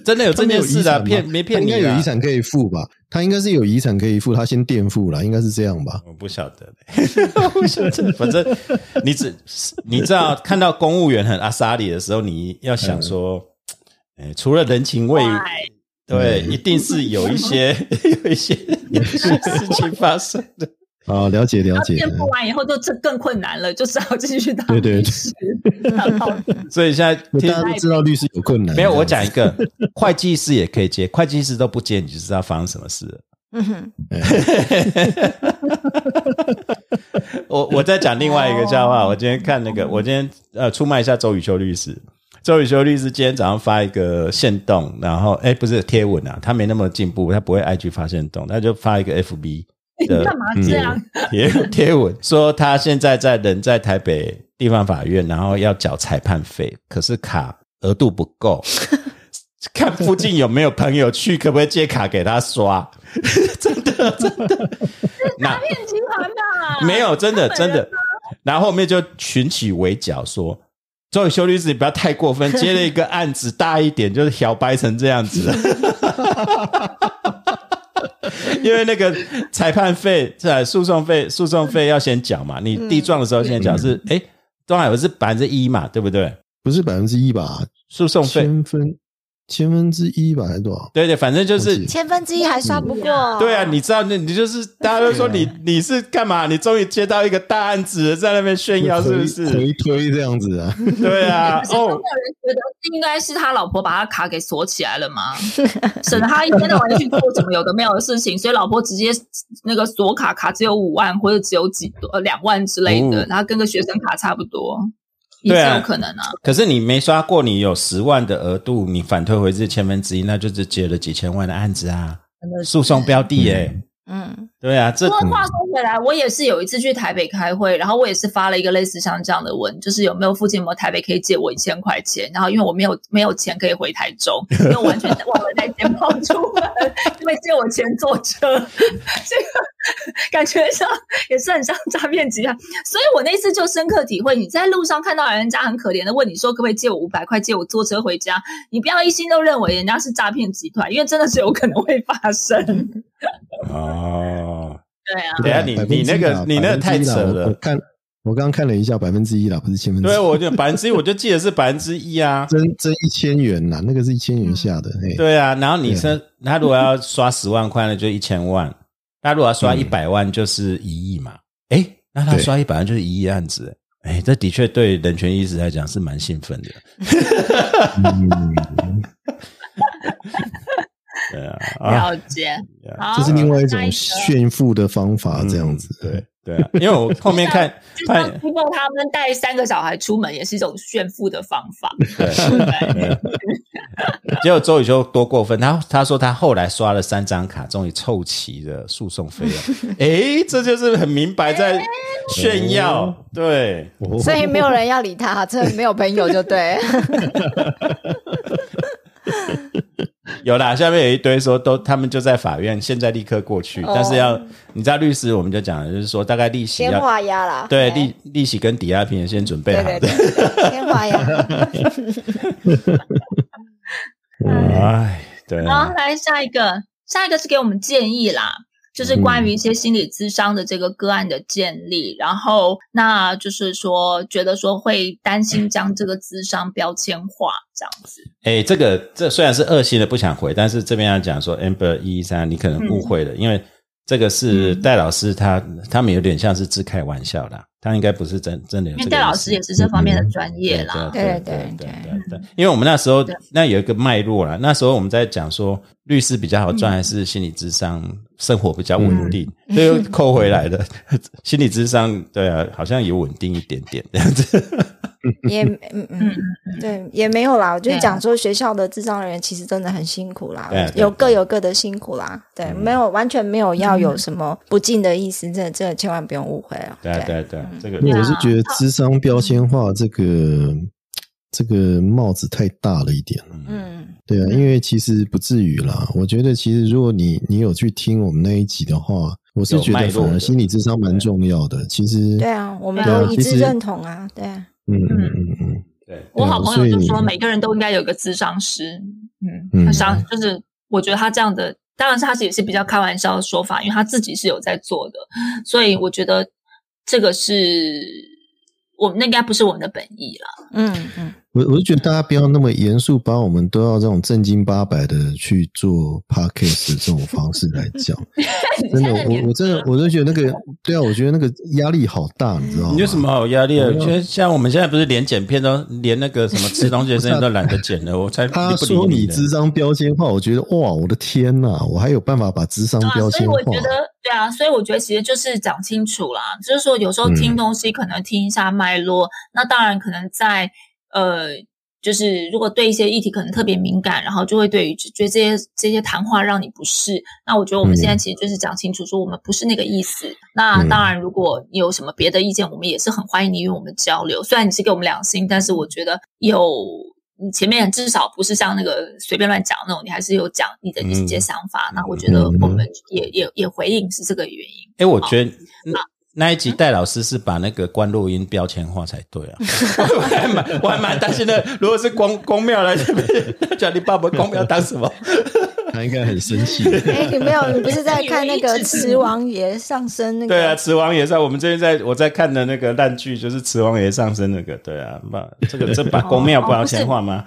真的有这件事的、骗没骗你啊。应该有遗啊？产可以付吧？他应该是有遗产可以付，他先垫付了，应该是这样吧？我不晓得不晓得，(laughs) 反正你只你知道看到公务员很阿萨里的时候，你要想说，哎、除了人情味，对，嗯一定是有一些 (laughs) 有一些有一些事情发生的。啊，了解了解。然后垫付完以后，就这更困难了，就只好继续当对对律师。所以现在大家都知道律师有困难，没有，我讲一个，会计师也可以接，会计师都不接，你就知道发生什么事了。嗯哼，(laughs) 我我再讲另外一个笑话。我今天看那个，我今天呃出卖一下周宇修律师。周宇修律师今天早上发一个线动，然后哎不是贴文啊，他没那么进步，他不会 IG 发线动，他就发一个 FB (laughs) 的干嘛这样？贴贴文，说他现在在人在台北地方法院，然后要缴裁判费，可是卡额度不够。(laughs) 看附近有没有朋友去，可不可以借卡给他刷？(laughs) 真的真的，是诈骗集团的？没有，真的真的。然后后面就群起围剿说：“周宇修律师，你不要太过分，接了一个案子大一点，就是小白成这样子。” (laughs) 因为那个裁判费、在诉讼费、诉讼费要先缴嘛，你地状的时候先缴是，哎，多少是百分之一嘛，对不对？不是百分之一吧？诉讼费，千分千分之一吧，还是多少？对对，反正就是千分之一还刷不过。对啊，你知道，那你就是大家都说你你是干嘛？你终于接到一个大案子，在那边炫耀，是不是？回推这样子啊？对啊可，是都没有哦，人觉得应该是他老婆把他卡给锁起来了吗？省得他一天到晚去做什么有的没有的事情，所以老婆直接那个锁卡卡只有五万或者只有几呃两万之类的，哦然后跟个学生卡差不多，也是对啊有可能啊。可是你没刷过，你有十万的额度，你反退回这千分之一，那就是接了几千万的案子啊，诉讼标的耶、嗯，对啊，这不过话说回来，我也是有一次去台北开会，然后我也是发了一个类似像这样的文，就是有没有附近有没有台北可以借我一千块钱？然后因为我没有没有钱可以回台中，因为我完全忘了带钱包出门，因为借我钱坐车，这个感觉上也是很像诈骗集团。所以我那次就深刻体会，你在路上看到人家很可怜的问你说可不可以借我五百块，借我坐车回家，你不要一心都认为人家是诈骗集团，因为真的是有可能会发生。(laughs) 哦，对啊，等一下你你那个你那个太扯了我我看我刚刚看了一下，百分之一啦，不是千分之一。对，我就百分之一，我就记得是百分之一啊。(laughs) 真真一千元呐，那个是一千元下的。嘿，对啊，然后你是他如果要刷十万块，呢就一千万；他如果要刷一百万，就是一亿嘛。哎，那他刷一百万就是一亿案子。哎，这的确对人权意识来讲是蛮兴奋的。嗯，(laughs) 对啊，啊了解。这是另外一种炫富的方法，这样子。嗯对对啊，因为我后面看 (laughs) 就像看 Google 他们带三个小孩出门，也是一种炫富的方法。对，结果周宇修多过分，他他说他后来刷了三张卡，终于凑齐了诉讼费用。(laughs) 哎，这就是很明白在炫耀，对。哦所以没有人要理他，这没有朋友就对。(laughs) (laughs) 有啦，下面有一堆说都他们就在法院，现在立刻过去，哦。但是要你知道律师我们就讲了，就是说大概利息先要画押啦，对哎。利利息跟抵押品先准备对好。的。对对，对。(laughs) 先画押。(laughs) 哎，对啊。好，，来下一个，下一个是给我们建议啦，就是关于一些心理咨商的这个个案的建立，然后那就是说，觉得说会担心将这个咨商标签化这样子。哎，这个这虽然是恶性的不想回，但是这边要讲说 Amber 一一三，你可能误会了，因为这个是戴老师他他们有点像是自开玩笑啦。他应该不是真真的有因为戴老师也是这方面的专业啦。对对对对对对，因为我们那时候那有一个脉络啦，那时候我们在讲说律师比较好赚还是心理智商生活比较稳定，所以又扣回来的 (laughs) 心理智商对啊，好像也稳定一点点这样子。也嗯嗯，对，也没有啦。我就讲说，学校的智障人员其实真的很辛苦啦有各有各的辛苦啦。对，没有完全没有要有什么不敬的意思，这这千万不用误会啊。对啊对啊对啊，这个我是觉得啊智商标签化这个这个帽子太大了一点。嗯，对啊，因为其实不至于啦。我觉得其实如果你你有去听我们那一集的话，我是觉得反而心理智商蛮重要的。其实对啊，我们都一致认同啊。对啊，嗯嗯嗯嗯，对我好朋友就说，每个人都应该有个智商师。嗯，嗯他想就是，我觉得他这样的，当然是他也是比较开玩笑的说法，因为他自己是有在做的，所以我觉得这个是我们那应该不是我们的本意啦。嗯嗯，我我就觉得大家不要那么严肃，把我们都要这种正经八百的去做 podcast 这种方式来讲。(laughs) 真的，我我真的我就觉得那个，对啊，我觉得那个压力好大，你知道吗？你有什么好压力的？觉得像我们现在不是连剪片都连那个什么吃东西的声音都懒得剪了，我才他说你的智商标签化，我觉得哇，我的天呐，我还有办法把智商对啊，所以标签化？我觉得，对啊，所以我觉得其实就是讲清楚啦，就是说有时候听东西可能听一下脉络，那当然可能在呃，就是如果对一些议题可能特别敏感，然后就会对于觉得这些这些谈话让你不适，那我觉得我们现在其实就是讲清楚，说我们不是那个意思。那当然，如果你有什么别的意见，我们也是很欢迎你与我们交流。虽然你是给我们两星，但是我觉得有。你前面至少不是像那个随便乱讲那种，你还是有讲你的一些想法。那我觉得我们也也也回应是这个原因。哎，我觉得那那一集戴老师是把那个关录音标签化才对啊，(laughs) 我还蛮我还蛮担心的。如果是公公庙来这边，叫你爸爸公庙当什么？(laughs) 他应该很生气。哎，你没有，你不是在看那个慈王爷上身那个？对啊，慈王爷上，我们最近在我在看的那个烂剧就是慈王爷上身那个，对啊，把这个 (laughs) 这把公庙标签化吗？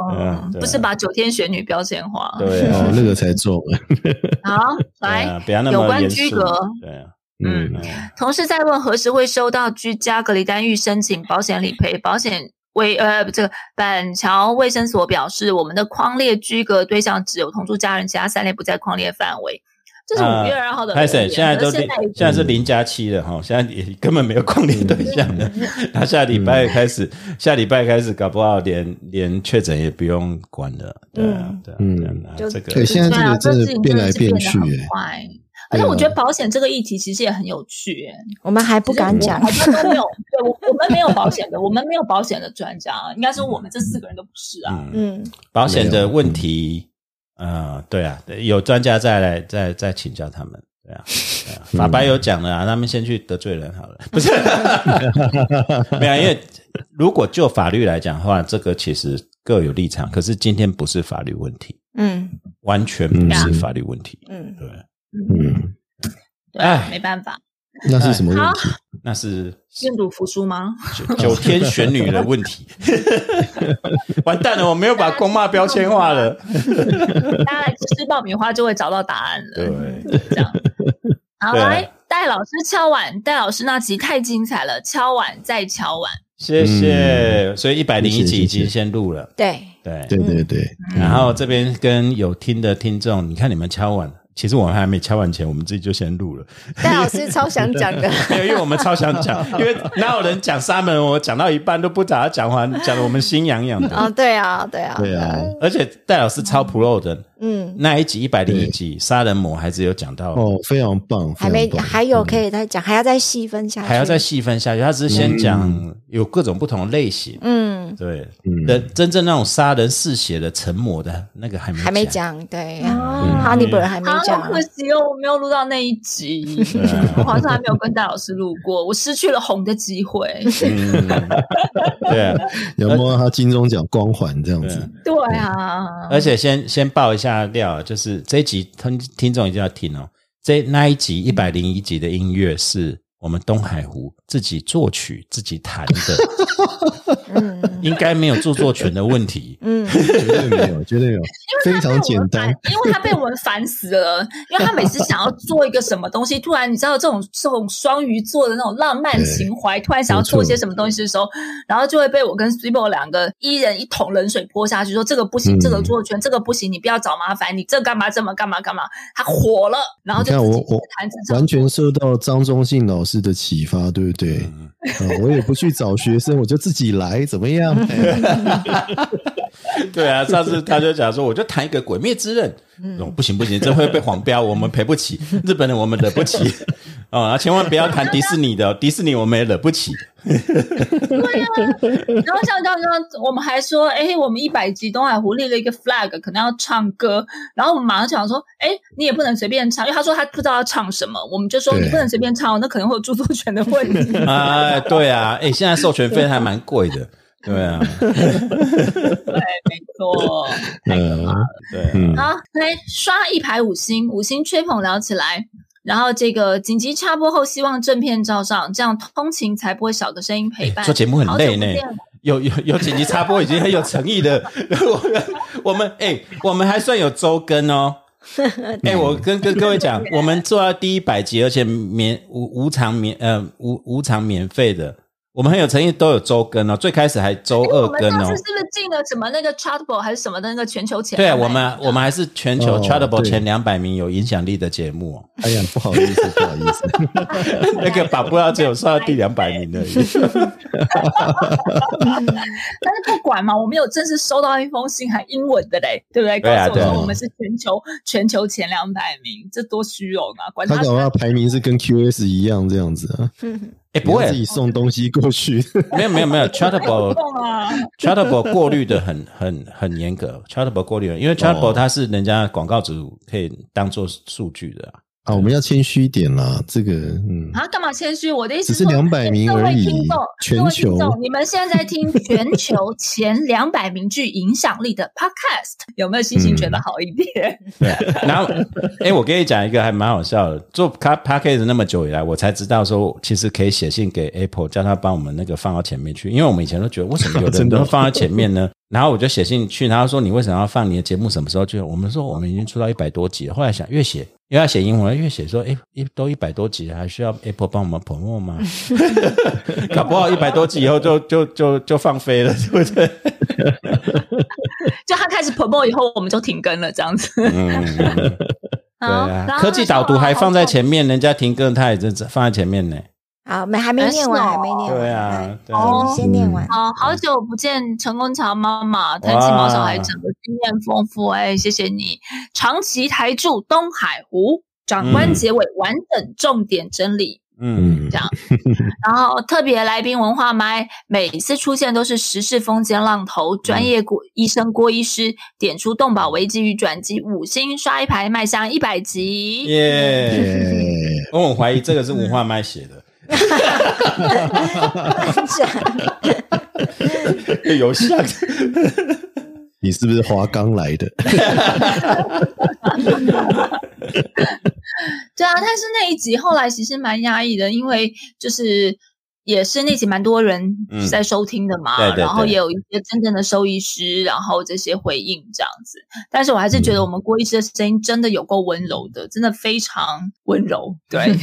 哦不是把九天玄女标签化。对啊哦，，那个才重啊。好，来啊，不要那有关么严肃居格。对啊，嗯嗯，同事在问何时会收到居家隔离单欲申请保险理赔，保险卫呃这个板桥卫生所表示，我们的框列居隔对象只有同住家人，其他三类不在框列范围。这是五月二号的现在都是现在现在是零加七了哈，现在也根本没有框列对象了。(laughs) 然后下礼拜开始，下礼拜开始搞不好连连确诊也不用管了。对啊，对啊，嗯对啊就这个对，现在这个真的变来变去。而且我觉得保险这个议题其实也很有趣，耶，我们还不敢讲好。像都没有，(laughs) 对我我们没有保险的，我们没有保险的专家，应该说我们这四个人都不是啊。嗯，嗯，保险的问题，呃，对啊，对有专家再来再再请教他们。对啊，对啊，(laughs) 法白有讲了啊，他们先去得罪人好了，(laughs) 不是？没有，因为如果就法律来讲的话，这个其实各有立场。可是今天不是法律问题，嗯完全不是法律问题。嗯，对，嗯，哎，没办法，那是什么问题？那是愿赌服输吗？九九天玄女的问题。(laughs) 完蛋了，我没有把公骂标签化了。大家来吃爆米花就会找到答案了。对，这样。好，对啊来，戴老师敲碗，戴老师那集太精彩了，敲碗再敲碗。谢谢。所以一百零一集已经先录了，对，对对对对，然后这边跟有听的听众，你看你们敲完，其实我们还没敲完前，我们自己就先录了。戴老师超想讲的。(laughs) 没有，因为我们超想讲，(laughs) 因为哪有人讲沙门，我讲到一半都不打讲完，讲的我们心痒痒的。哦，对啊，对啊，对啊，而且戴老师超 pro 的，嗯，那一集一百零一集杀人魔还是有讲到，哦，非常棒，还没还有可以再讲，还要再细分下去，还要再细分下去。他只是先讲有各种不同类型，嗯，对。嗯。的，真正那种杀人嗜血的成魔的那个还没还没讲。对，嗯。哈尼伯尔还没好讲，可惜哦，我没有录到那一集，啊。我好像还没有跟戴老师录过，我失去了红的机会。嗯，对啊，有没有他金钟奖光环这样子？对。啊，而且先先报一下料，就是这一集听听众一定要听哦。这那一集一百零一集的音乐是我们东海湖自己作曲、自己弹的，(laughs) 应该没有著作权的问题。嗯，绝对没有，绝对没有，非常简单。因为他被我们烦死了，因为他每次想要做一个什么东西，突然你知道这种这种双鱼座的那种浪漫情怀，突然想要做些什么东西的时候，然后就会被我跟 s i b o 两个一人一桶冷水泼下去，说这个不行，嗯。这个著作权，这个不行，你不要找麻烦，你这干嘛这么干嘛干嘛，他火了，然后就自己看我我完全受到张忠信老师的启发，对不对？我也不去找学生，我就自己来，怎么样？(laughs) 对啊，上次他就讲说，我就谈一个《鬼灭之刃》，嗯，不行不行，这会被黄标，我们赔不起，日本人我们惹不起哦，啊千万不要谈 (laughs) 迪士尼的哦，迪士尼我们也惹不起。对啊，然后像刚刚我们还说，哎，我们一百集东海湖立了一个 flag，可能要唱歌，然后我们马上想说，哎，你也不能随便唱，因为他说他不知道要唱什么，我们就说你不能随便唱，那可能会有著作权的问题。(laughs) 啊，对啊，哎，现在授权费还蛮贵的，对啊，对，没错。(laughs) 嗯，对好，来刷一排五星，五星吹捧聊起来。然后这个紧急插播后，希望正片照上，这样通勤才不会少个声音陪伴。做节目很累呢有有有紧急插播已经很有诚意的，(laughs) 我们我们哎、我们还算有周更哦。(laughs) 哎、我跟跟各位讲，(laughs) 我们做到第一百集，而且免无无偿免呃无无偿免费的，我们很有诚意，都有周更哦。最开始还周二我们更哦上次。是不是进了什么那个 Chartable 还是什么的那个全球前对啊，我们我们还是全球哦 Chartable 前两百名有影响力的节目、哦，哎呀，不好意思，不好意思，(laughs) 那个把布要只有上到第两百名而已。(laughs) 但是不管嘛，我们有正式收到一封信，还英文的嘞，对不对？告诉我说我们是全球全球前两百名，这多虚荣啊！管他他搞不好排名是跟 QS 一样这样子啊，(laughs) 哎、不会自，己送东西过去。(laughs) 没有没有没有，(laughs) Chartable 动啊！Chartable 过滤的很很很严格，Chartable 过滤，因为 Chartable 哦它是人家广告主可以当做数据的啊、啊，我们要谦虚一点啦，这个嗯，啊，干嘛谦虚？我的意思只是说200名而已全球你们现在在听 (laughs) 全球前两百名具影响力的 Podcast，有没有心情觉得好一点？对，(laughs) 然后，哎、我跟你讲一个还蛮好笑的，做 podcast 那么久以来，我才知道说，其实可以写信给 Apple，叫他帮我们那个放到前面去，因为我们以前都觉得为什么有的人都放在前面呢？(laughs) 然后我就写信去，然后说你为什么要放你的节目？什么时候去？我们说我们已经出到一百多集了。后来想越写越要写英文，因为写说，哎，一都一百多集了，还需要 Apple 帮我们 promo 吗？(laughs) 搞不好一百多集以后就就就就放飞了，(laughs) 对不对？(laughs) 就他开始 promo 以后，我们就停更了，这样子。嗯，对啊，科技导读还放在前面，人家停更，他也是放在前面呢。好，没还没念完，还没念完，对啊来对啊哦先念完。好好久不见，成功桥妈妈，谈起毛小孩整个经验丰富，哎，谢谢你。长期台驻东海湖，长官结尾完整重点整理。嗯这样，然后特别来宾文化麦，每次出现都是时事风尖浪头，专业郭医生郭医师点出动保危机与转机，五星刷一排，迈向一百集。耶！哎 (laughs) 我很怀疑这个是文化麦写的，(laughs) 有像。你是不是华刚来的？对啊，但是那一集后来其实蛮压抑的，因为就是也是那集蛮多人嗯在收听的嘛，对对对然后也有一些真正的兽医师，然后这些回应这样子。但是我还是觉得我们郭医师的声音真的有够温柔的，真的非常温柔。对，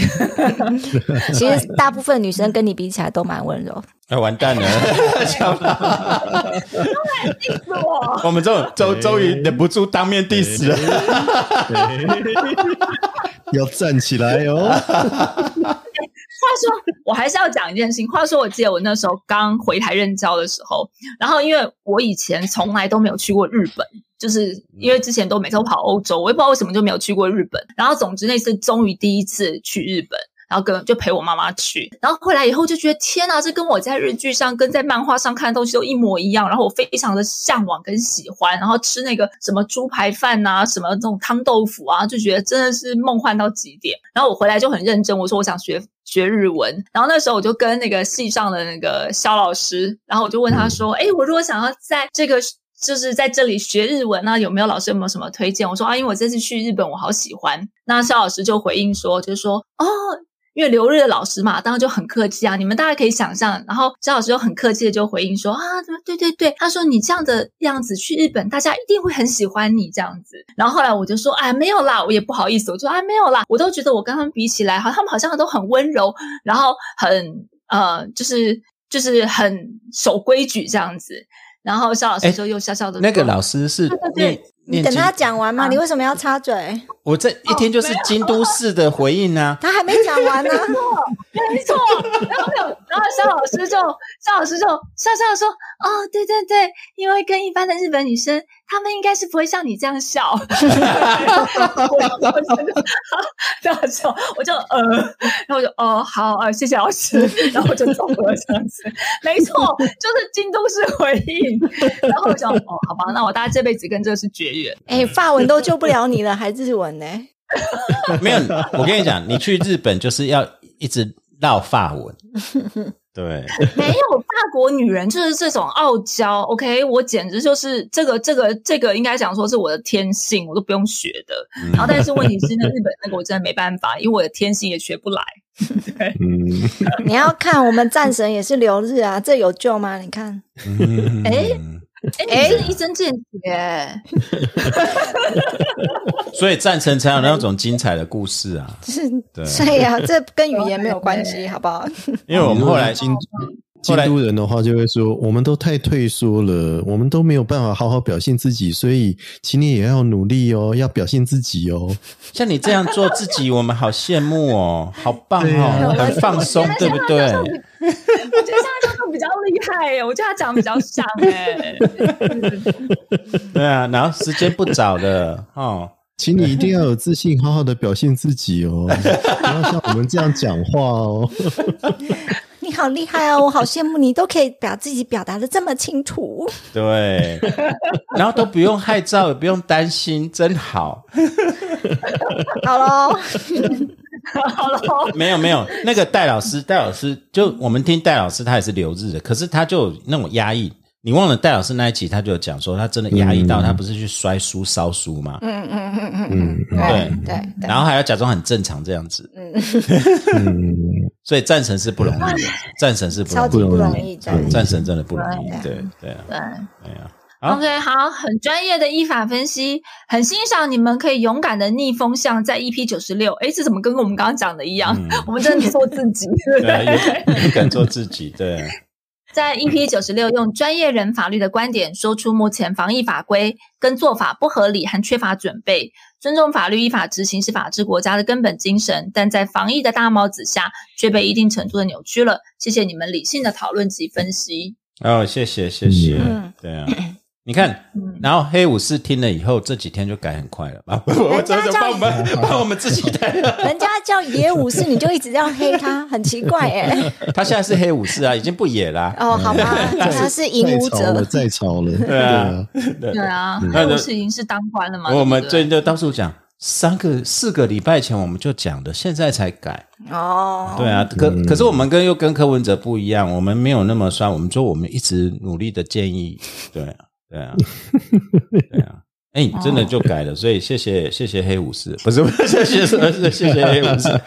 (laughs) 其实大部分女生跟你比起来都蛮温柔。哎，完蛋了！我 (laughs) 我们这种终终于忍不住当面 diss 了。(laughs) 要站起来哦！话说，我还是要讲一件事情。话说，我记得我那时候刚回台任教的时候，然后因为我以前从来都没有去过日本，就是因为之前都每次都跑欧洲，我也不知道为什么就没有去过日本。然后总之那次终于第一次去日本。然后跟就陪我妈妈去，然后回来以后就觉得天哪，这跟我在日剧上、跟在漫画上看的东西都一模一样。然后我非常的向往跟喜欢，然后吃那个什么猪排饭呐、什么这种汤豆腐啊，就觉得真的是梦幻到极点。然后我回来就很认真，我说我想学学日文。然后那时候我就跟那个系上的那个肖老师，然后我就问他说：“哎，我如果想要在这个。”就是在这里学日文那有没有老师有没有什么推荐？我说啊，因为我这次去日本，我好喜欢。那肖老师就回应说，就是说哦，因为留日的老师嘛，当然就很客气啊，你们大家可以想象。然后肖老师就很客气的就回应说啊，对对对，他说你这样的样子去日本，大家一定会很喜欢你这样子。然后后来我就说，哎，没有啦，我也不好意思，我就说哎，没有啦，我都觉得我跟他们比起来，好，他们好像都很温柔，然后很呃，就是就是很守规矩这样子。然后肖老师就又笑笑的，那个老师是念。你等他讲完嘛？你为什么要插嘴？我这一听就是京都市的回应啊。他还没讲完呢。没错，然后然后肖老师就肖老师就笑笑说：“哦，对对对，因为跟一般的日本女生，她们应该是不会像你这样笑。”这样笑，我就呃，然后我就哦好啊，谢谢老师，然后就走了这样子。(laughs) 没错，就是京都式回应。然后我就哦，好吧，那我大概这辈子跟这个是绝缘。哎，法文都救不了你了，还日文呢？(laughs) 没有，我跟你讲，你去日本就是要一直绕法文。对，(laughs) 没有法国女人就是这种傲娇。OK，我简直就是这个这个这个，应该讲说是我的天性，我都不用学的。然后，但是问题是，那日本那个我真的没办法，因为我的天性也学不来。(laughs) 对，你要看我们战神也是留日啊，这有救吗？你看，哎。哎，一针见血，(laughs) 所以赞成才有那种精彩的故事啊！(laughs) 是，对呀，这跟语言没有关系，(laughs) 好不好？因为我们后来京京都人的话就会说，我们都太退缩了，我们都没有办法好好表现自己，所以请你也要努力哦，(laughs) 要表现自己哦。像你这样做自己，我们好羡慕哦，好棒哦，(laughs) 很放松，对不对？我觉得现在比较厉害耶，我觉得他讲比较像哎。(laughs) 对啊，然后时间不早了哦，请你一定要有自信，好好的表现自己哦，不要像我们这样讲话哦。你好厉害哦，我好羡慕你，都可以把自己表达的这么清楚。(laughs) 对，然后都不用害臊，也不用担心，真好。好喽。好了，没有没有，那个戴老师，戴老师就我们听戴老师，他也是留日的，可是他就那种压抑。你忘了戴老师那一集，他就讲说，他真的压抑到他不是去摔书烧书吗？嗯嗯嗯嗯嗯，对对，然后还要假装很正常这样子。嗯，(laughs) (laughs) 所以战神是不容易的，战神是超级不容易，战神。真的不容易。对。对对，对。啊。OK，好，很专业的依法分析，很欣赏你们可以勇敢的逆风向，在 EP 九十六，哎，这怎么跟我们刚刚讲的一样？(laughs) 我们真的做自己，(laughs) 对，敢做自己，对。在 EP 九十六，用专业人法律的观点，说出目前防疫法规跟做法不合理，还缺乏准备，尊重法律依法执行是法治国家的根本精神，但在防疫的大帽子下，却被一定程度的扭曲了。谢谢你们理性的讨论及分析。哦，谢谢，谢谢，对啊。(laughs) 你看，然后黑武士听了以后，这几天就改很快了。人家叫我们帮我们自己带，人家叫野武士，你就一直要黑他，很奇怪哎。(laughs) 他现在是黑武士啊，已经不野啦。哦，好吧，他是影武者，再吵了，对啊，对啊，黑武士已经是当官了嘛。我们最近就到处讲，三个四个礼拜前我们就讲的，现在才改。哦，对啊，可可是我们跟又跟柯文哲不一样，我们没有那么酸，我们说我们一直努力的建议，对。对啊，(laughs) 对啊，哎，真的就改了，所以谢谢谢谢黑武士，不是不是谢谢是谢谢黑武士，(laughs)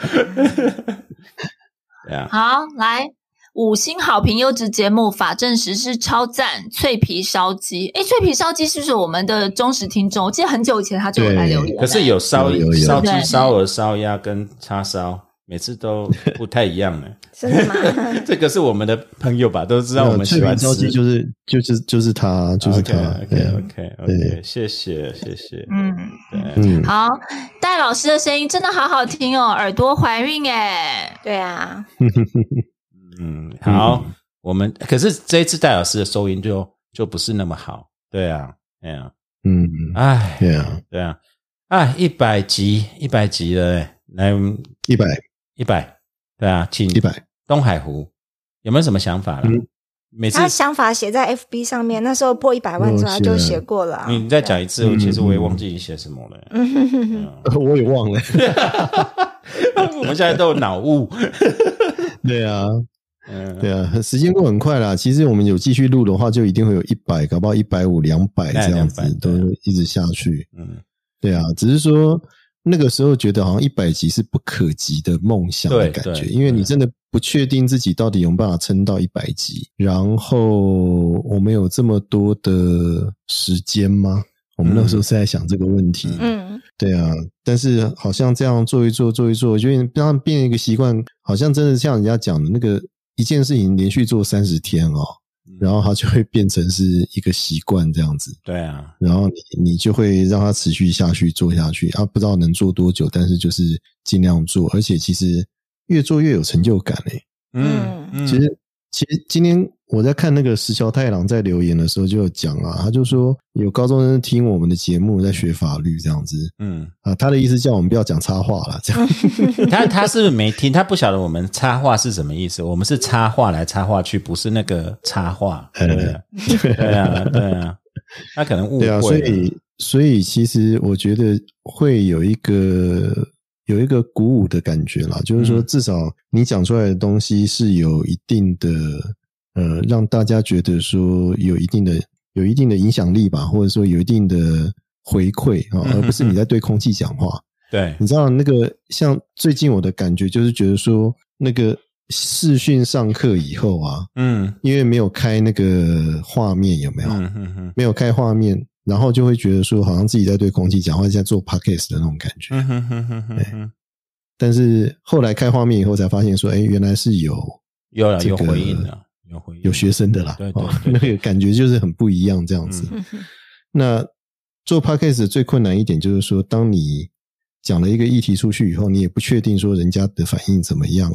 对啊，好来五星好评优质节目法政实施超赞脆皮烧鸡，哎，脆皮烧鸡是不是我们的忠实听众？我记得很久以前他就有来留言，可是有烧烧鸡、烧鹅、烧鸭跟叉烧。每次都不太一样呢，(laughs) 真的吗？(laughs) 这个是我们的朋友吧，都知道我们喜欢吃，就是就是就是他，就是他。OK OK OK，谢谢谢谢。嗯，对，好，戴老师的声音真的好好听哦，耳朵怀孕哎，对啊。嗯，好，我们可是这一次戴老师的收音就就不是那么好，对啊，哎呀，嗯，哎，对啊，对啊，啊，一百集一百集了，来一百。一百，对啊，请一百东海湖有没有什么想法了？每次他想法写在 FB 上面，那时候破一百万之后就写过了。你再讲一次，其实我也忘记你写什么了。(laughs) 我也忘了。(laughs) 我们现在都有脑雾。(laughs) 对啊，对啊，时间过很快啦。其实我们有继续录的话，就一定会有一百，搞不好一百五、两百这样子，都一直下去。嗯，对啊，只是说。那个时候觉得好像一百集是不可及的梦想的感觉，因为你真的不确定自己到底有没有办法撑到一百集，然后我们有这么多的时间吗？我们那个时候是在想这个问题，嗯。对啊，但是好像这样做一做做一做，我觉得让它变一个习惯，好像真的像人家讲的那个一件事情连续做三十天哦，然后它就会变成是一个习惯这样子。对啊，然后你你就会让它持续下去做下去。啊，不知道能做多久，但是就是尽量做，而且其实越做越有成就感诶、嗯嗯，其实其实今天我在看那个石桥太郎在留言的时候就有讲啊，他就说有高中生听我们的节目在学法律这样子嗯，啊，他的意思叫我们不要讲插话了，这样。(laughs) 他他是不是没听？他不晓得我们插话是什么意思？我们是插话来插话去，不是那个插话。对啊，对啊，他可能误会对啊，所以所以其实我觉得会有一个有一个鼓舞的感觉啦，就是说嗯至少你讲出来的东西是有一定的呃，让大家觉得说有一定的有一定的影响力吧，或者说有一定的回馈啊，嗯而不是你在对空气讲话。(laughs) 对你知道那个像最近我的感觉就是觉得说那个视讯上课以后啊，嗯因为没有开那个画面，有没有？嗯嗯嗯没有开画面，然后就会觉得说好像自己在对空气讲话，在做 podcast 的那种感觉。嗯哼哼哼哼哼，但是后来开画面以后才发现说，哎，原来是有有了有这个回应了，有学生的啦，对对哦 (laughs) 那个感觉就是很不一样这样子。嗯那做 podcast 最困难一点就是说，当你讲了一个议题出去以后，你也不确定说人家的反应怎么样。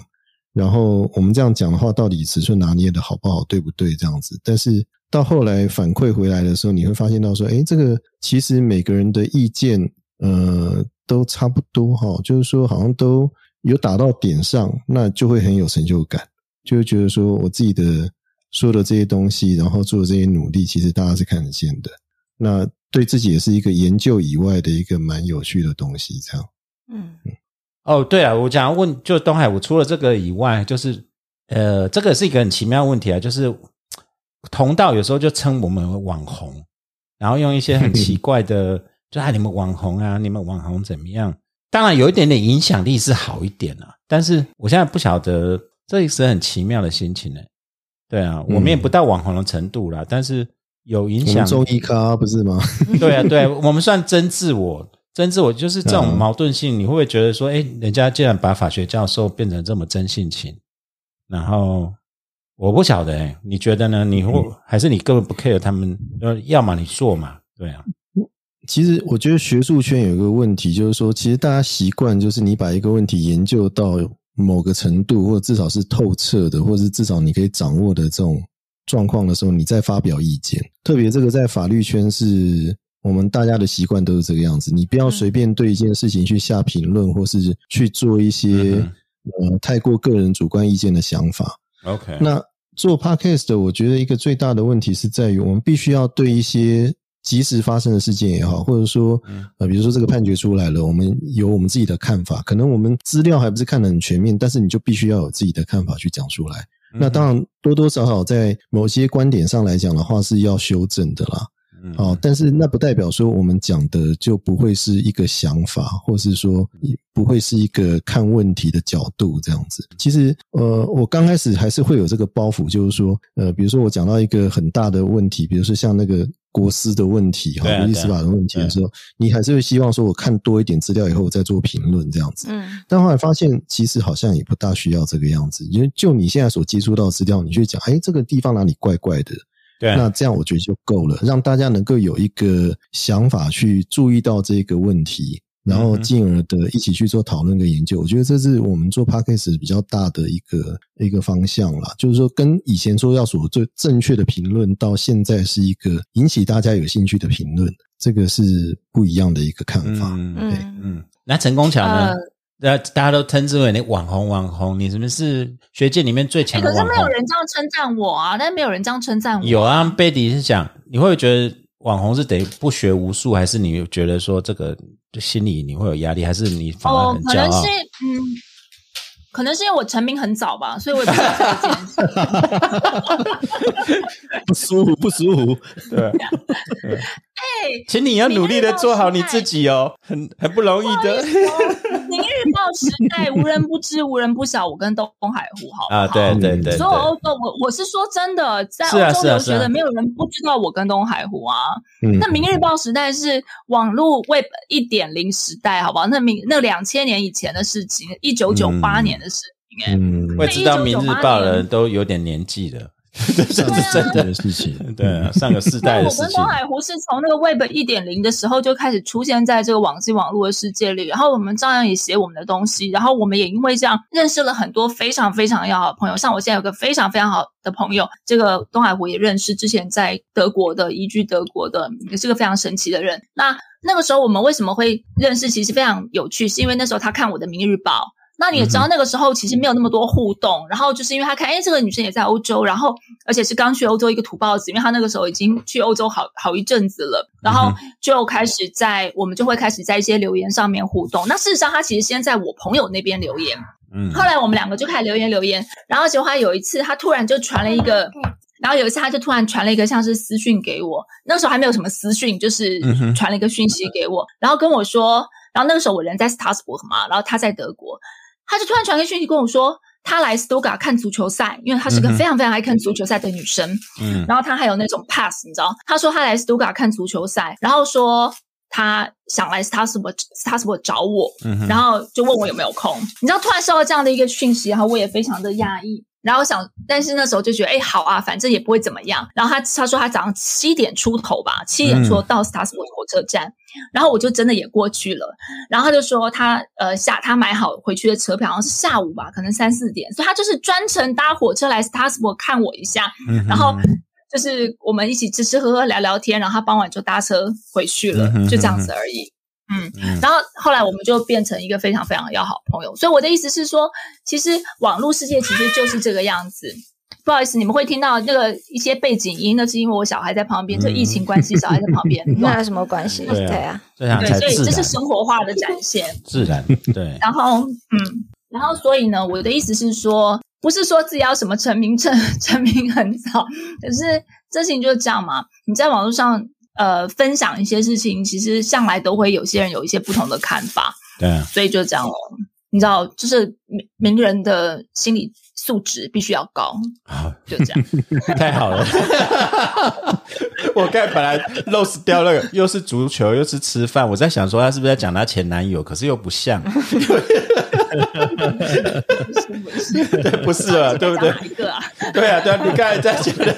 然后我们这样讲的话，到底尺寸拿捏的好不好，对不对？这样子，但是到后来反馈回来的时候，你会发现到说，哎，这个其实每个人的意见，呃，都差不多哈，就是说好像都有打到点上，那就会很有成就感，就会觉得说我自己的说的这些东西，然后做的这些努力，其实大家是看得见的。那对自己也是一个研究以外的一个蛮有趣的东西，这样。嗯哦，对啊，我想要问，就东海，我除了这个以外，就是呃，这个是一个很奇妙的问题啊，就是同道有时候就称我们为网红，然后用一些很奇怪的，(laughs) 就啊，你们网红啊，你们网红怎么样？当然有一点点影响力是好一点啊，但是我现在不晓得，这是很奇妙的心情呢。对啊，我们也不到网红的程度啦，但是有影响。中医咖不是吗？(laughs) 对啊，对啊，我们算真自我，真自我就是这种嗯矛盾性，你会不会觉得说，哎，人家既然把法学教授变成这么真性情，然后我不晓得，哎，你觉得呢？你会、嗯还是你根本不 care 他们？呃，要么你做嘛，对啊，其实我觉得学术圈有一个问题，就是说，其实大家习惯就是你把一个问题研究到某个程度，或者至少是透彻的，或者是至少你可以掌握的这种状况的时候，你再发表意见。特别这个在法律圈是我们大家的习惯都是这个样子，你不要随便对一件事情去下评论，或是去做一些、呃太过个人主观意见的想法。OK，那做 podcast 的，我觉得一个最大的问题是在于，我们必须要对一些即时发生的事件也好，或者说嗯呃，比如说这个判决出来了，我们有我们自己的看法，可能我们资料还不是看得很全面，但是你就必须要有自己的看法去讲出来。嗯那当然多多少少在某些观点上来讲的话是要修正的啦。嗯哦，但是那不代表说我们讲的就不会是一个想法，或是说不会是一个看问题的角度这样子。其实，呃，我刚开始还是会有这个包袱，就是说，呃，比如说我讲到一个很大的问题，比如说像那个国师的问题哈，对啊国际司法的问题的时候，你还是会希望说我看多一点资料以后我再做评论这样子。嗯。但后来发现，其实好像也不大需要这个样子，因为就你现在所接触到资料，你去讲，哎，这个地方哪里怪怪的，对啊。那这样我觉得就够了，让大家能够有一个想法去注意到这个问题，然后进而的一起去做讨论跟研究。我觉得这是我们做 podcast 比较大的一个一个方向啦，就是说跟以前说要所最正确的评论，到现在是一个引起大家有兴趣的评论，这个是不一样的一个看法。嗯嗯嗯，那陈功强呢呃？那大家都称之为你网红网红，你是不是学界里面最强哎可是？没有人这样称赞我啊，但是没有人这样称赞我。有啊，贝迪是讲，你会觉得网红是得不学无术，还是你觉得说这个就心里你会有压力，还是你反而哦很，骄傲可能是？嗯，可能是因为我成名很早吧，所以我也不知道这件事。(laughs) (laughs) 不舒服，不舒服。对，哎，请你要努力的做好你自己哦，很很不容易的。明日报时代无人不知，无人不晓，我跟东海湖好不好啊，对对对，所有欧洲，我我是说真的，在是啊欧洲留学的，没有人不知道我跟东海湖啊。嗯那明日报时代是网络 Web 一点零时代，好不好？那明那两千年以前的事情，一九九八年的事情、哎、嗯，会知道《明日报》的人都有点年纪了，(laughs) 这是真的。的事情，对啊，上个世代的事情我跟东。海湖是从那个 Web 一点零的时候就开始出现在这个网际网络的世界里，然后我们照样也写我们的东西，然后我们也因为这样认识了很多非常非常要好的朋友，像我现在有个非常非常好的朋友，这个东海湖也认识，之前在德国的移居德国的，也是个非常神奇的人。那那个时候我们为什么会认识，其实非常有趣，是因为那时候他看我的《明日报》。那你也知道，那个时候其实没有那么多互动，然后就是因为他看，哎，这个女生也在欧洲，然后而且是刚去欧洲一个土包子，因为他那个时候已经去欧洲好好一阵子了，然后就开始在我们就会开始在一些留言上面互动。那事实上，他其实先在我朋友那边留言，嗯。后来我们两个就开始留言留言，然后结果他有一次他突然就传了一个，然后有一次他就突然传了一个像是私讯给我，那时候还没有什么私讯，就是传了一个讯息给我，然后跟我说，然后那个时候我人在 Strasbourg 嘛，然后他在德国，他就突然传个讯息跟我说。他来 Stoga 看足球赛，因为她是个非常非常爱看足球赛的女生。嗯然后他还有那种 pass，你知道？他说他来 Stoga 看足球赛，然后说他想来斯塔斯伯斯塔斯伯找我，嗯哼然后就问我有没有空。你知道，突然收到这样的一个讯息，然后我也非常的讶异。然后想，但是那时候就觉得，哎，好啊，反正也不会怎么样。然后他他说他早上七点出头吧，七点出头到斯塔斯伯火车站，然后我就真的也过去了。然后他就说他呃下他买好回去的车票，好像是下午吧，可能三四点，所以他就是专程搭火车来斯塔斯伯看我一下，嗯然后就是我们一起吃吃喝喝聊聊天，然后他傍晚就搭车回去了嗯，就这样子而已。嗯，嗯然后后来我们就变成一个非常非常要好的朋友。所以我的意思是说，其实网络世界其实就是这个样子。不好意思，你们会听到那个一些背景音，那是因为我小孩在旁边，这疫情关系，小孩在旁边。(laughs) 那有什么关系？对啊对啊，对，所以这是，生活化的展现。自然对。然后，嗯，然后所以呢，我的意思是说，不是说自己要什么成名成 (laughs) 成名很早，可是这事情就是这样嘛。你在网络上呃分享一些事情，其实向来都会有些人有一些不同的看法，对啊，所以就这样咯。你知道，就是名名人的心理素质必须要高，啊，就这样。(laughs) 太好了。我刚才本来 lose 掉那个，又是足球又是吃饭，我在想说他是不是在讲他前男友，可是又不像，对，(laughs) 不是了，对不对一个啊？对啊，对啊，你刚才在讲的，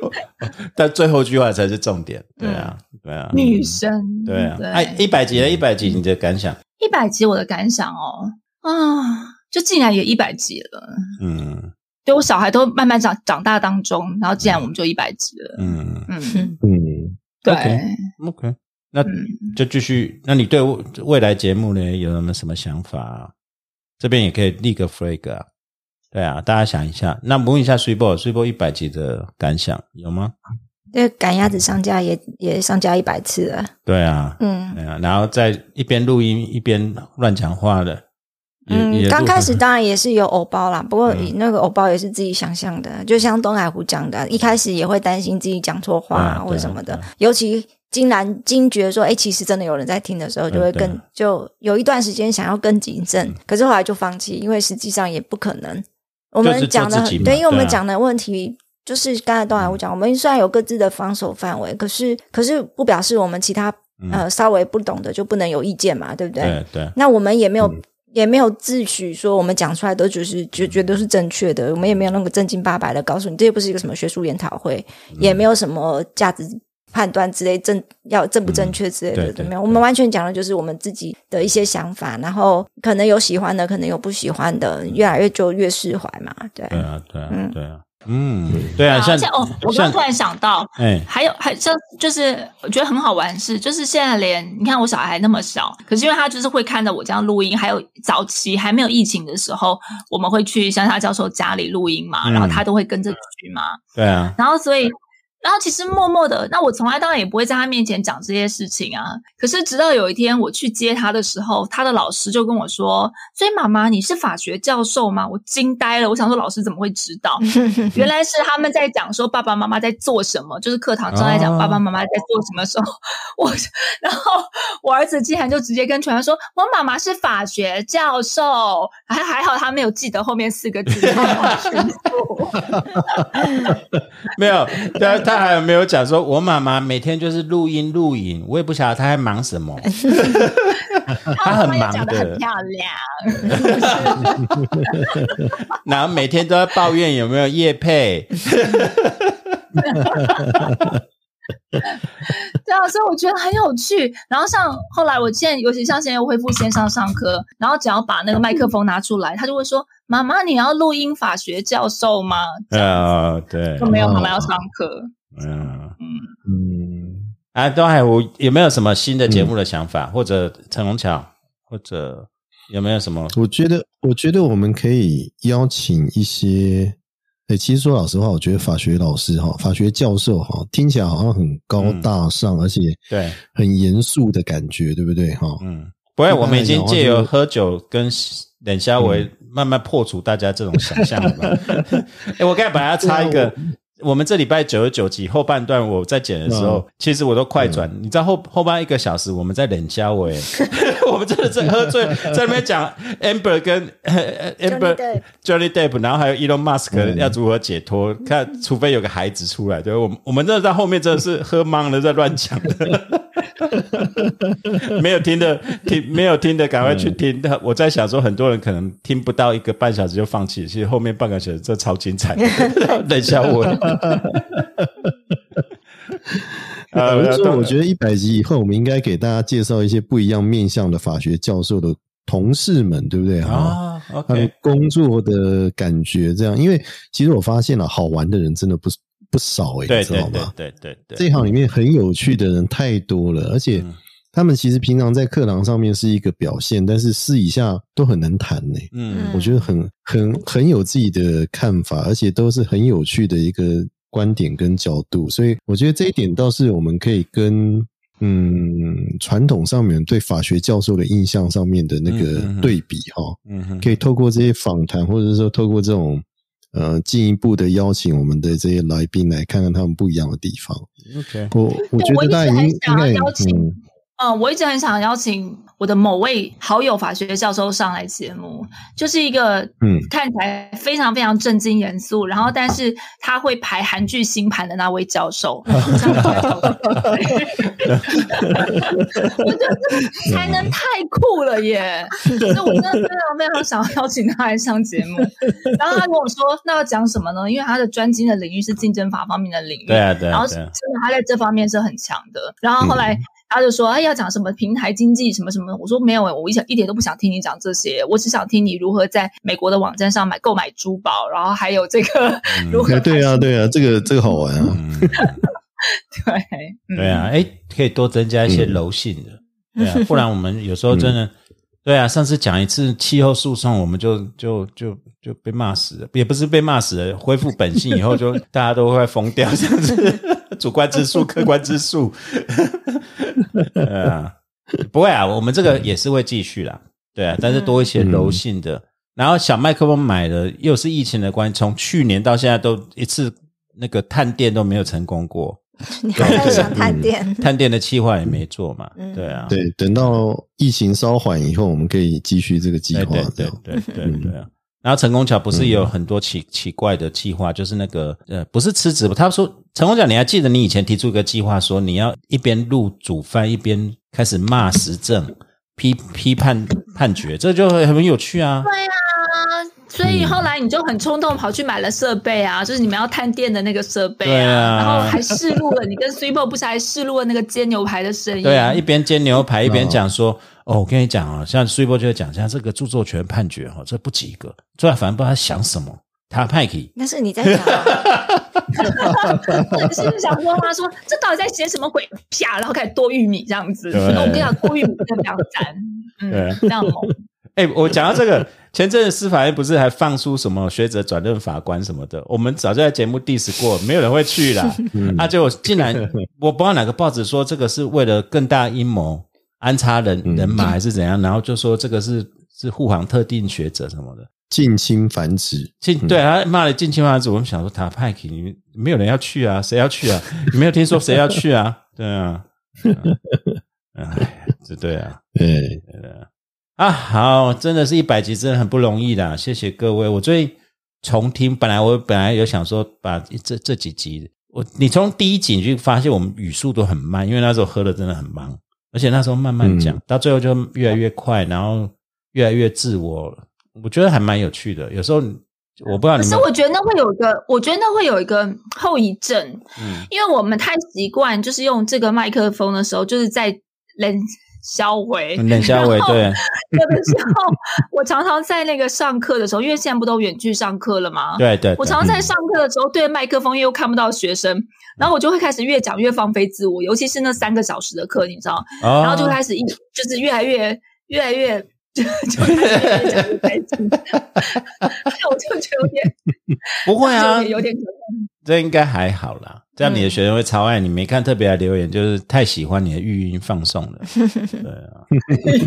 (laughs) 但最后一句话才是重点。对啊，对啊，女生对啊。哎，一百集了，一百集，你的感想？一百集我的感想哦，啊，就竟然也一百集了。嗯对我小孩都慢慢长长大当中，然后竟然我们就一百集了。嗯嗯，嗯，对 OK，OK，那嗯，就继续。那你对未未来节目呢有什么什么想法、啊？这边也可以立个 flag 啊。对啊，大家想一下。那问一下 s u p e r s u p e r 一百集的感想有吗？这个赶鸭子上架也也上架一百次了。对啊，嗯对啊，然后在一边录音一边乱讲话的。嗯，刚开始当然也是有偶包啦，不过嗯那个偶包也是自己想象的，就像东海湖讲的，一开始也会担心自己讲错话、对啊或者什么的尤其。竟然惊觉说，哎、其实真的有人在听的时候，就会更、啊就有一段时间想要更谨慎，可是后来就放弃，因为实际上也不可能。我们讲的对，因为我们讲的问题就是刚才东海湖讲，我们虽然有各自的防守范围，可是可是不表示我们其他嗯呃稍微不懂的就不能有意见嘛，对不对？对对，那我们也没有、嗯也没有自诩说我们讲出来都就是觉觉得是正确的，我们也没有那个正经八百的告诉你，这也不是一个什么学术研讨会，嗯也没有什么价值判断之类正要正不正确之类的，嗯对对没有。我们完全讲的就是我们自己的一些想法，然后可能有喜欢的，可能有不喜欢的，越来越就越释怀嘛，对。对啊，对啊嗯，对啊，嗯，对啊，像而且哦，我刚刚突然想到，哎，还有还像就是我觉得很好玩是，就是现在连你看我小孩还那么小，可是因为他就是会看着我这样录音，还有早期还没有疫情的时候，我们会去乡下教授家里录音嘛，嗯。然后他都会跟着去嘛，对啊，然后所以然后其实默默的，那我从来当然也不会在他面前讲这些事情啊。可是直到有一天我去接他的时候，他的老师就跟我说：“所以妈妈，你是法学教授吗？”我惊呆了，我想说老师怎么会知道？(laughs) 原来是他们在讲说爸爸妈妈在做什么，就是课堂正在讲爸爸妈妈在做什么时候，(laughs) 我然后我儿子竟然就直接跟全班说：“我妈妈是法学教授。”还还好他没有记得后面四个字。(laughs) 没有，他他还没有讲说，我妈妈每天就是录音录影，我也不晓得她在忙什么。(laughs) 她很忙的，很漂亮。然后每天都在抱怨有没有叶配。(laughs) 对啊，所以我觉得很有趣。然后像后来，我现在尤其像现在又恢复线上上课，然后只要把那个麦克风拿出来，他就会说：“妈妈，你要录音法学教授吗？”啊，对，都没有妈妈要上课。嗯嗯嗯。啊，东海，我有没有什么新的节目的想法，或者陈龙桥，或者有没有什么？我觉得，我觉得我们可以邀请一些。哎，其实说老实话，我觉得法学老师哈，法学教授哈，听起来好像很高大上，而且对很严肃的感觉，对不对哈？嗯，不会，我们已经借由喝酒跟冷笑为慢慢破除大家这种想象了吧。(laughs) 哎，我刚才把它插一个。我们这礼拜九十九集后半段，我在剪的时候，其实我都快转。你知道后后半一个小时，我们在冷笑诶，(laughs) (laughs) 我们真的在喝醉，在那边讲 Amber 跟 Amber Johnny Depp，然后还有 Elon Musk 要如何解脱？看，除非有个孩子出来，对，我们我们真的在后面真的是喝懵了，在乱讲。(laughs) 没有听的听，没有听的赶快去听。我在想说，很多人可能听不到一个半小时就放弃，其实后面半个小时这超精彩。等一下我。呃，(laughs) 说我觉得一百集以后，我们应该给大家介绍一些不一样面向的法学教授的同事们，对不对？啊，OK，工作的感觉这样，因为其实我发现了，好玩的人真的不不少哎，你知道吗？对对对，这行里面很有趣的人太多了，而且他们其实平常在课堂上面是一个表现，但是私底下都很能谈呢。嗯，我觉得很很很有自己的看法，而且都是很有趣的一个。观点跟角度，所以我觉得这一点倒是我们可以跟嗯传统上面对法学教授的印象上面的那个对比哈，嗯，可以透过这些访谈，或者说透过这种呃进一步的邀请我们的这些来宾来看看他们不一样的地方。OK，我我觉得大家应应该嗯。嗯，我一直很想邀请我的某位好友法学教授上来节目，就是一个嗯看起来非常非常正经严肃，然后但是他会排韩剧星盘的那位教授。(laughs) 我觉得 (laughs) 才能太酷了耶！所以我真的非常非常想要邀请他来上节目。然后他跟我说，那要讲什么呢？因为他的专精的领域是竞争法方面的领域，对啊对，然后真的他在这方面是很强的。然后后来。他就说：“哎，要讲什么平台经济什么什么？”我说：“没有我一想一点都不想听你讲这些，我只想听你如何在美国的网站上买购买珠宝，然后还有这个如何……对啊，对啊，这个这个好玩啊！(laughs) 对对啊，哎，可以多增加一些柔性的，对啊，不然我们有时候真的，对啊，上次讲一次气候诉讼，我们就就就就被骂死了，也不是被骂死了，恢复本性以后，就 (laughs) 大家都会疯掉这样子。(laughs) ”主观之数，客观之数，(laughs) 对啊，不会啊，我们这个也是会继续啦，对啊，但是多一些柔性的。然后小麦克风买的又是疫情的关系，从去年到现在都一次那个探店都没有成功过。(laughs) 你还在想探店？(laughs) 探店的计划也没做嘛？对啊，对，等到疫情稍缓以后，我们可以继续这个计划。对对对对对啊。然后成功桥不是也有很多奇奇怪的计划，就是那个呃，不是辞职吧？他说成功桥，你还记得你以前提出一个计划，说你要一边录煮饭一边开始骂时政、批批判判决，这就很有趣啊。对啊，所以后来你就很冲动跑去买了设备啊，就是你们要探店的那个设备啊，然后还试录了，你跟 Super 不是还试录了那个煎牛排的声音？对啊，一边煎牛排一边讲说。哦，我跟你讲啊，像苏一波就会讲，像这个著作权判决哈，这不及格，最后反正不知道他想什么，他派给。那是你在讲。(laughs) 我是想说，他说这到底在写什么鬼？啪，然后开始剁玉米这样子。我跟你讲，剁玉米真的非常赞，嗯，非常猛。哎、我讲到这个，(laughs) 前阵子司法院不是还放出什么学者转任法官什么的？我们早就在节目 diss 过，没有人会去啦。啊，就竟然 (laughs) 我不知道哪个报纸说这个是为了更大阴谋安插人人马还是怎样，然后就说这个是是护航特定学者什么的。近亲繁殖，近对他骂了近亲繁殖，我们想说他派克，你没有人要去啊，谁要去啊？(laughs) 你没有听说谁要去啊？对啊，嗯哎，这对啊。对，啊，好，真的是一百集，真的很不容易啦，谢谢各位。我最重听，本来我本来有想说把这这几集，我你从第一集你就发现我们语速都很慢，因为那时候喝的真的很忙，而且那时候慢慢讲，嗯到最后就越来越快，然后越来越自我，我觉得还蛮有趣的。有时候我不知道可你们，是我觉得那会有一个，我觉得那会有一个后遗症，嗯因为我们太习惯就是用这个麦克风的时候，就是在冷销毁。冷笑伟然后对，(laughs) 有的时候，我常常在那个上课的时候，因为现在不都远距上课了吗？对对，对我常常在上课的时候对着麦克风，因为又看不到学生，然后我就会开始越讲越放飞自我，尤其是那三个小时的课，你知道，哦然后就开始一就是越来越越来越就就 (laughs) 我就觉得有点不会啊有，点有点可这应该还好啦。这样你的学生会超爱你，没看特别来留言，就是太喜欢你的语音放送了。(laughs) 对啊，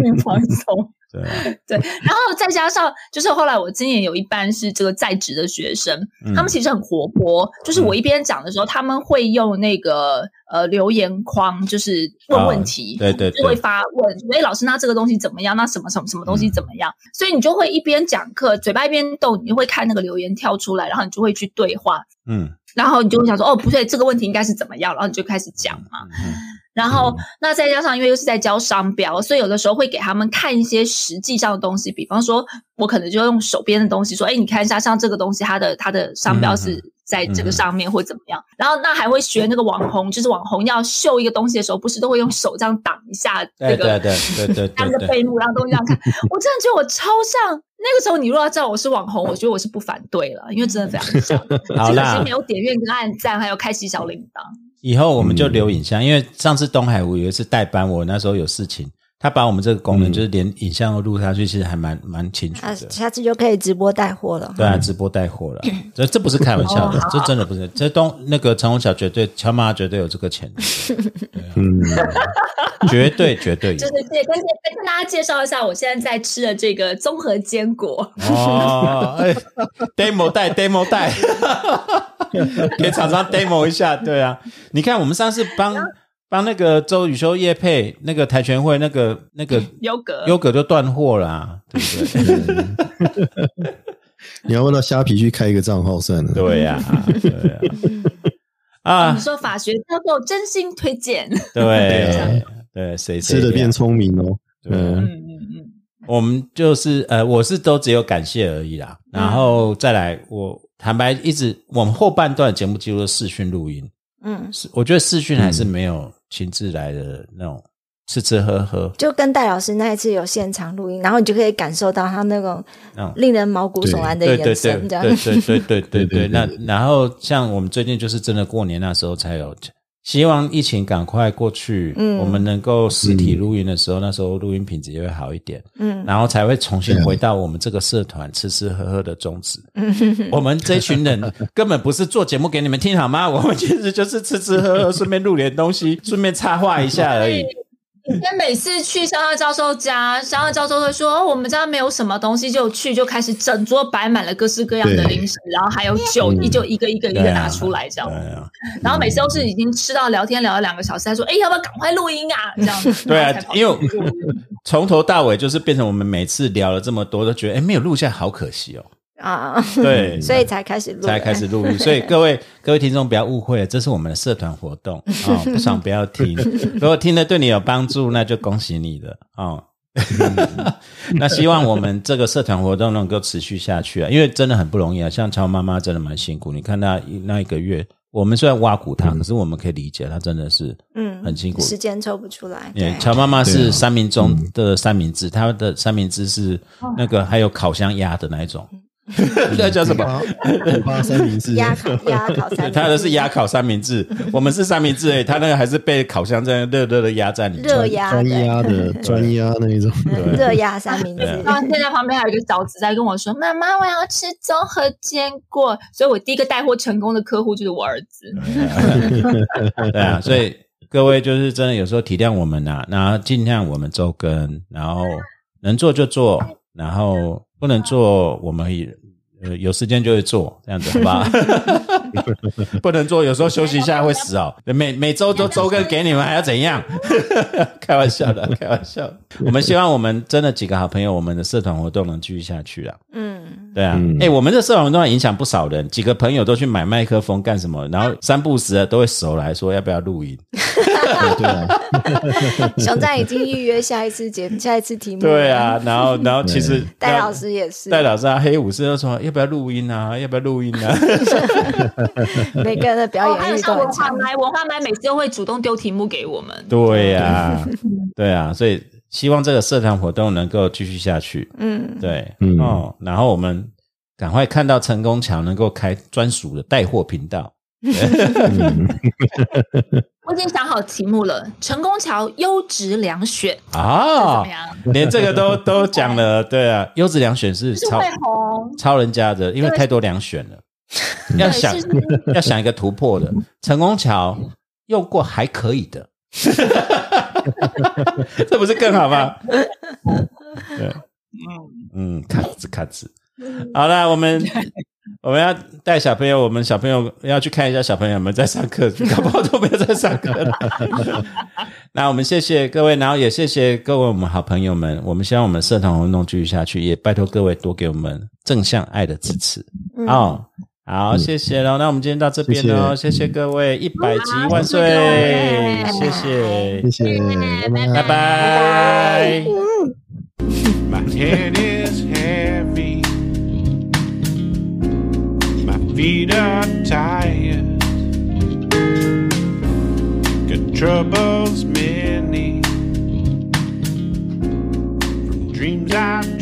能放松。对啊，对，然后再加上就是后来我今年有一班是这个在职的学生，嗯。他们其实很活泼，就是我一边讲的时候，他们会用那个呃留言框，就是问问题，哦对对对。就会发问，哎，老师，那这个东西怎么样？那什么什么什么东西怎么样？所以你就会一边讲课，嘴巴一边动，你会看那个留言跳出来，然后你就会去对话，嗯然后你就会想说，哦，不对，这个问题应该是怎么样，然后你就开始讲嘛。嗯然后，那再加上因为又是在教商标，所以有的时候会给他们看一些实际上的东西，比方说，我可能就用手边的东西说，哎，你看一下，像这个东西，它的它的商标是在这个上面或怎么样。然后，那还会学那个网红，就是网红要秀一个东西的时候，不是都会用手这样挡一下对对这个对对对当 (laughs) 对对，个背幕，让东西这样看。我真的觉得我超像。那个时候，你如果要知道我是网红，我觉得我是不反对了，因为真的非常像。(laughs) 好啦只可惜没有点阅跟按赞，还有开启小铃铛。以后我们就留影像，因为上次东海湖有一次代班，我那时候有事情，他把我们这个功能嗯就是连影像都录下去，其实还蛮蛮清楚啊，的。下次就可以直播带货了。对啊，直播带货了，(laughs) 这这不是开玩笑的这真的不是。这东那个陈红桥绝对，乔妈绝对有这个潜力，嗯，(laughs) 绝对绝对有就是。对，跟跟跟大家介绍一下，我现在在吃的这个综合坚果。哦，哎，demo 带 demo 带，(laughs) 给厂商 demo 一下，对啊。你看，我们上次帮帮那个周雨修叶配那个跆拳会那个那个 (laughs) 优格，优格就断货啦、对不对？(laughs) 你要问到虾皮去开一个账号算了。对呀、对呀、啊你，说法学教授真心推荐。对对，谁谁吃的变聪明哦。对啊嗯嗯，嗯嗯，我们就是呃，我是都只有感谢而已啦，然后再来，我坦白一直我们后半段的节目几乎都视讯录音，嗯，是我觉得视讯还是没有亲自来的那种吃吃喝喝就跟戴老师那一次有现场录音，然后你就可以感受到他那种。令人毛骨悚然的对对对眼神，这样。对对对对对对，对对 (laughs) 那然后像我们最近就是真的过年那时候才有，希望疫情赶快过去，嗯我们能够实体录音的时候，那时候录音品质也会好一点，嗯然后才会重新回到我们这个社团吃吃喝喝的宗旨。我们这群人根本不是做节目给你们听好吗？我们其实就是吃吃喝喝，顺便录点东西，顺便插话一下而已。以前每次去香香教授家，香香教授会说、哦我们家没有什么东西，就去就开始整桌摆满了各式各样的零食，然后还有酒，嗯一就一个一个一个拿出来这样。啊，然后每次都是已经吃到聊天聊了两个小时，他说：“哎，要不要赶快录音啊？”这样子。对啊因为 (laughs) 从头到尾就是变成我们每次聊了这么多，都觉得哎没有录下，好可惜哦。啊，对，(laughs) 所以才开始录，才开始录音，所以各位 (laughs) 各位听众不要误会了，这是我们的社团活动哦，不爽不要听。(laughs) 如果听了对你有帮助，那就恭喜你了哦。那希望我们这个社团活动能够持续下去啊，因为真的很不容易啊。像乔妈妈真的蛮辛苦，你看她那一个月，我们虽然挖苦她，可是我们可以理解她真的是嗯很辛苦。时间抽不出来。对，乔妈妈是三明中的三明治，她的三明治是那个还有烤箱压的那一种，(laughs) 那叫什么？五八三明治，压烤压烤三明治，他的是压烤三明治，我们是三明治诶，他那个还是被烤箱这样热热的压在里面。热压专的压的 (laughs) 专压那一种。(laughs) 嗯热压三明治。然后现在旁边还有一个小子在跟我说：“妈妈，我要吃综合坚果。”所以，我第一个带货成功的客户就是我儿子。对啊，所以各位就是真的有时候体谅我们呐、然后尽量我们周更，然后能做就做，然后不能做我们也呃有时间就会做，这样子好不好？(laughs) 不能做，有时候休息一下会死哦。每每周都周更给你们，还要怎样？(laughs) 开玩笑的，开玩笑。我们希望我们真的几个好朋友，我们的社团活动能继续下去啊。嗯，对啊，哎、我们这社团活动影响不少人，几个朋友都去买麦克风干什么，然后三不时的都会手来说要不要录音。(laughs) 对啊，(laughs) 熊仔已经预约下一次节下一次题目。对，啊，然后然后其实戴老师也是，戴老师啊，黑武士都说要不要录音啊，要不要录音啊？(laughs) 每个人的表哦，还有演欲都像文很强。化麦，文化麦每次都会主动丢题目给我们。对呀、对啊，所以希望这个社团活动能够继续下去。嗯，对，嗯哦，然后我们赶快看到成功桥能够开专属的带货频道。嗯，(laughs) 我已经想好题目了，成功桥优质良选，怎啊么，样？连这个都 (laughs) 都讲了，对啊，优质良选是超红。超人家的，因为太多良选了，要想是是要想一个突破的。成功桥用过还可以的，(laughs) (laughs) 这不是更好吗？对，嗯，卡子卡子。好了，我们 (laughs) 我们要带小朋友，我们小朋友要去看一下小朋友们在上课，搞不好都没有在上课了。(laughs) 那我们谢谢各位，然后也谢谢各位我们好朋友们。我们希望我们社团活动继续下去，也拜托各位多给我们正向爱的支持。嗯哦，好，谢谢喽。那我们今天到这边喽，谢谢各位，一百集万岁，谢谢谢，谢，拜拜拜拜。My head is heavy. My feet are tired. Got troubles many. From dreams I've tried.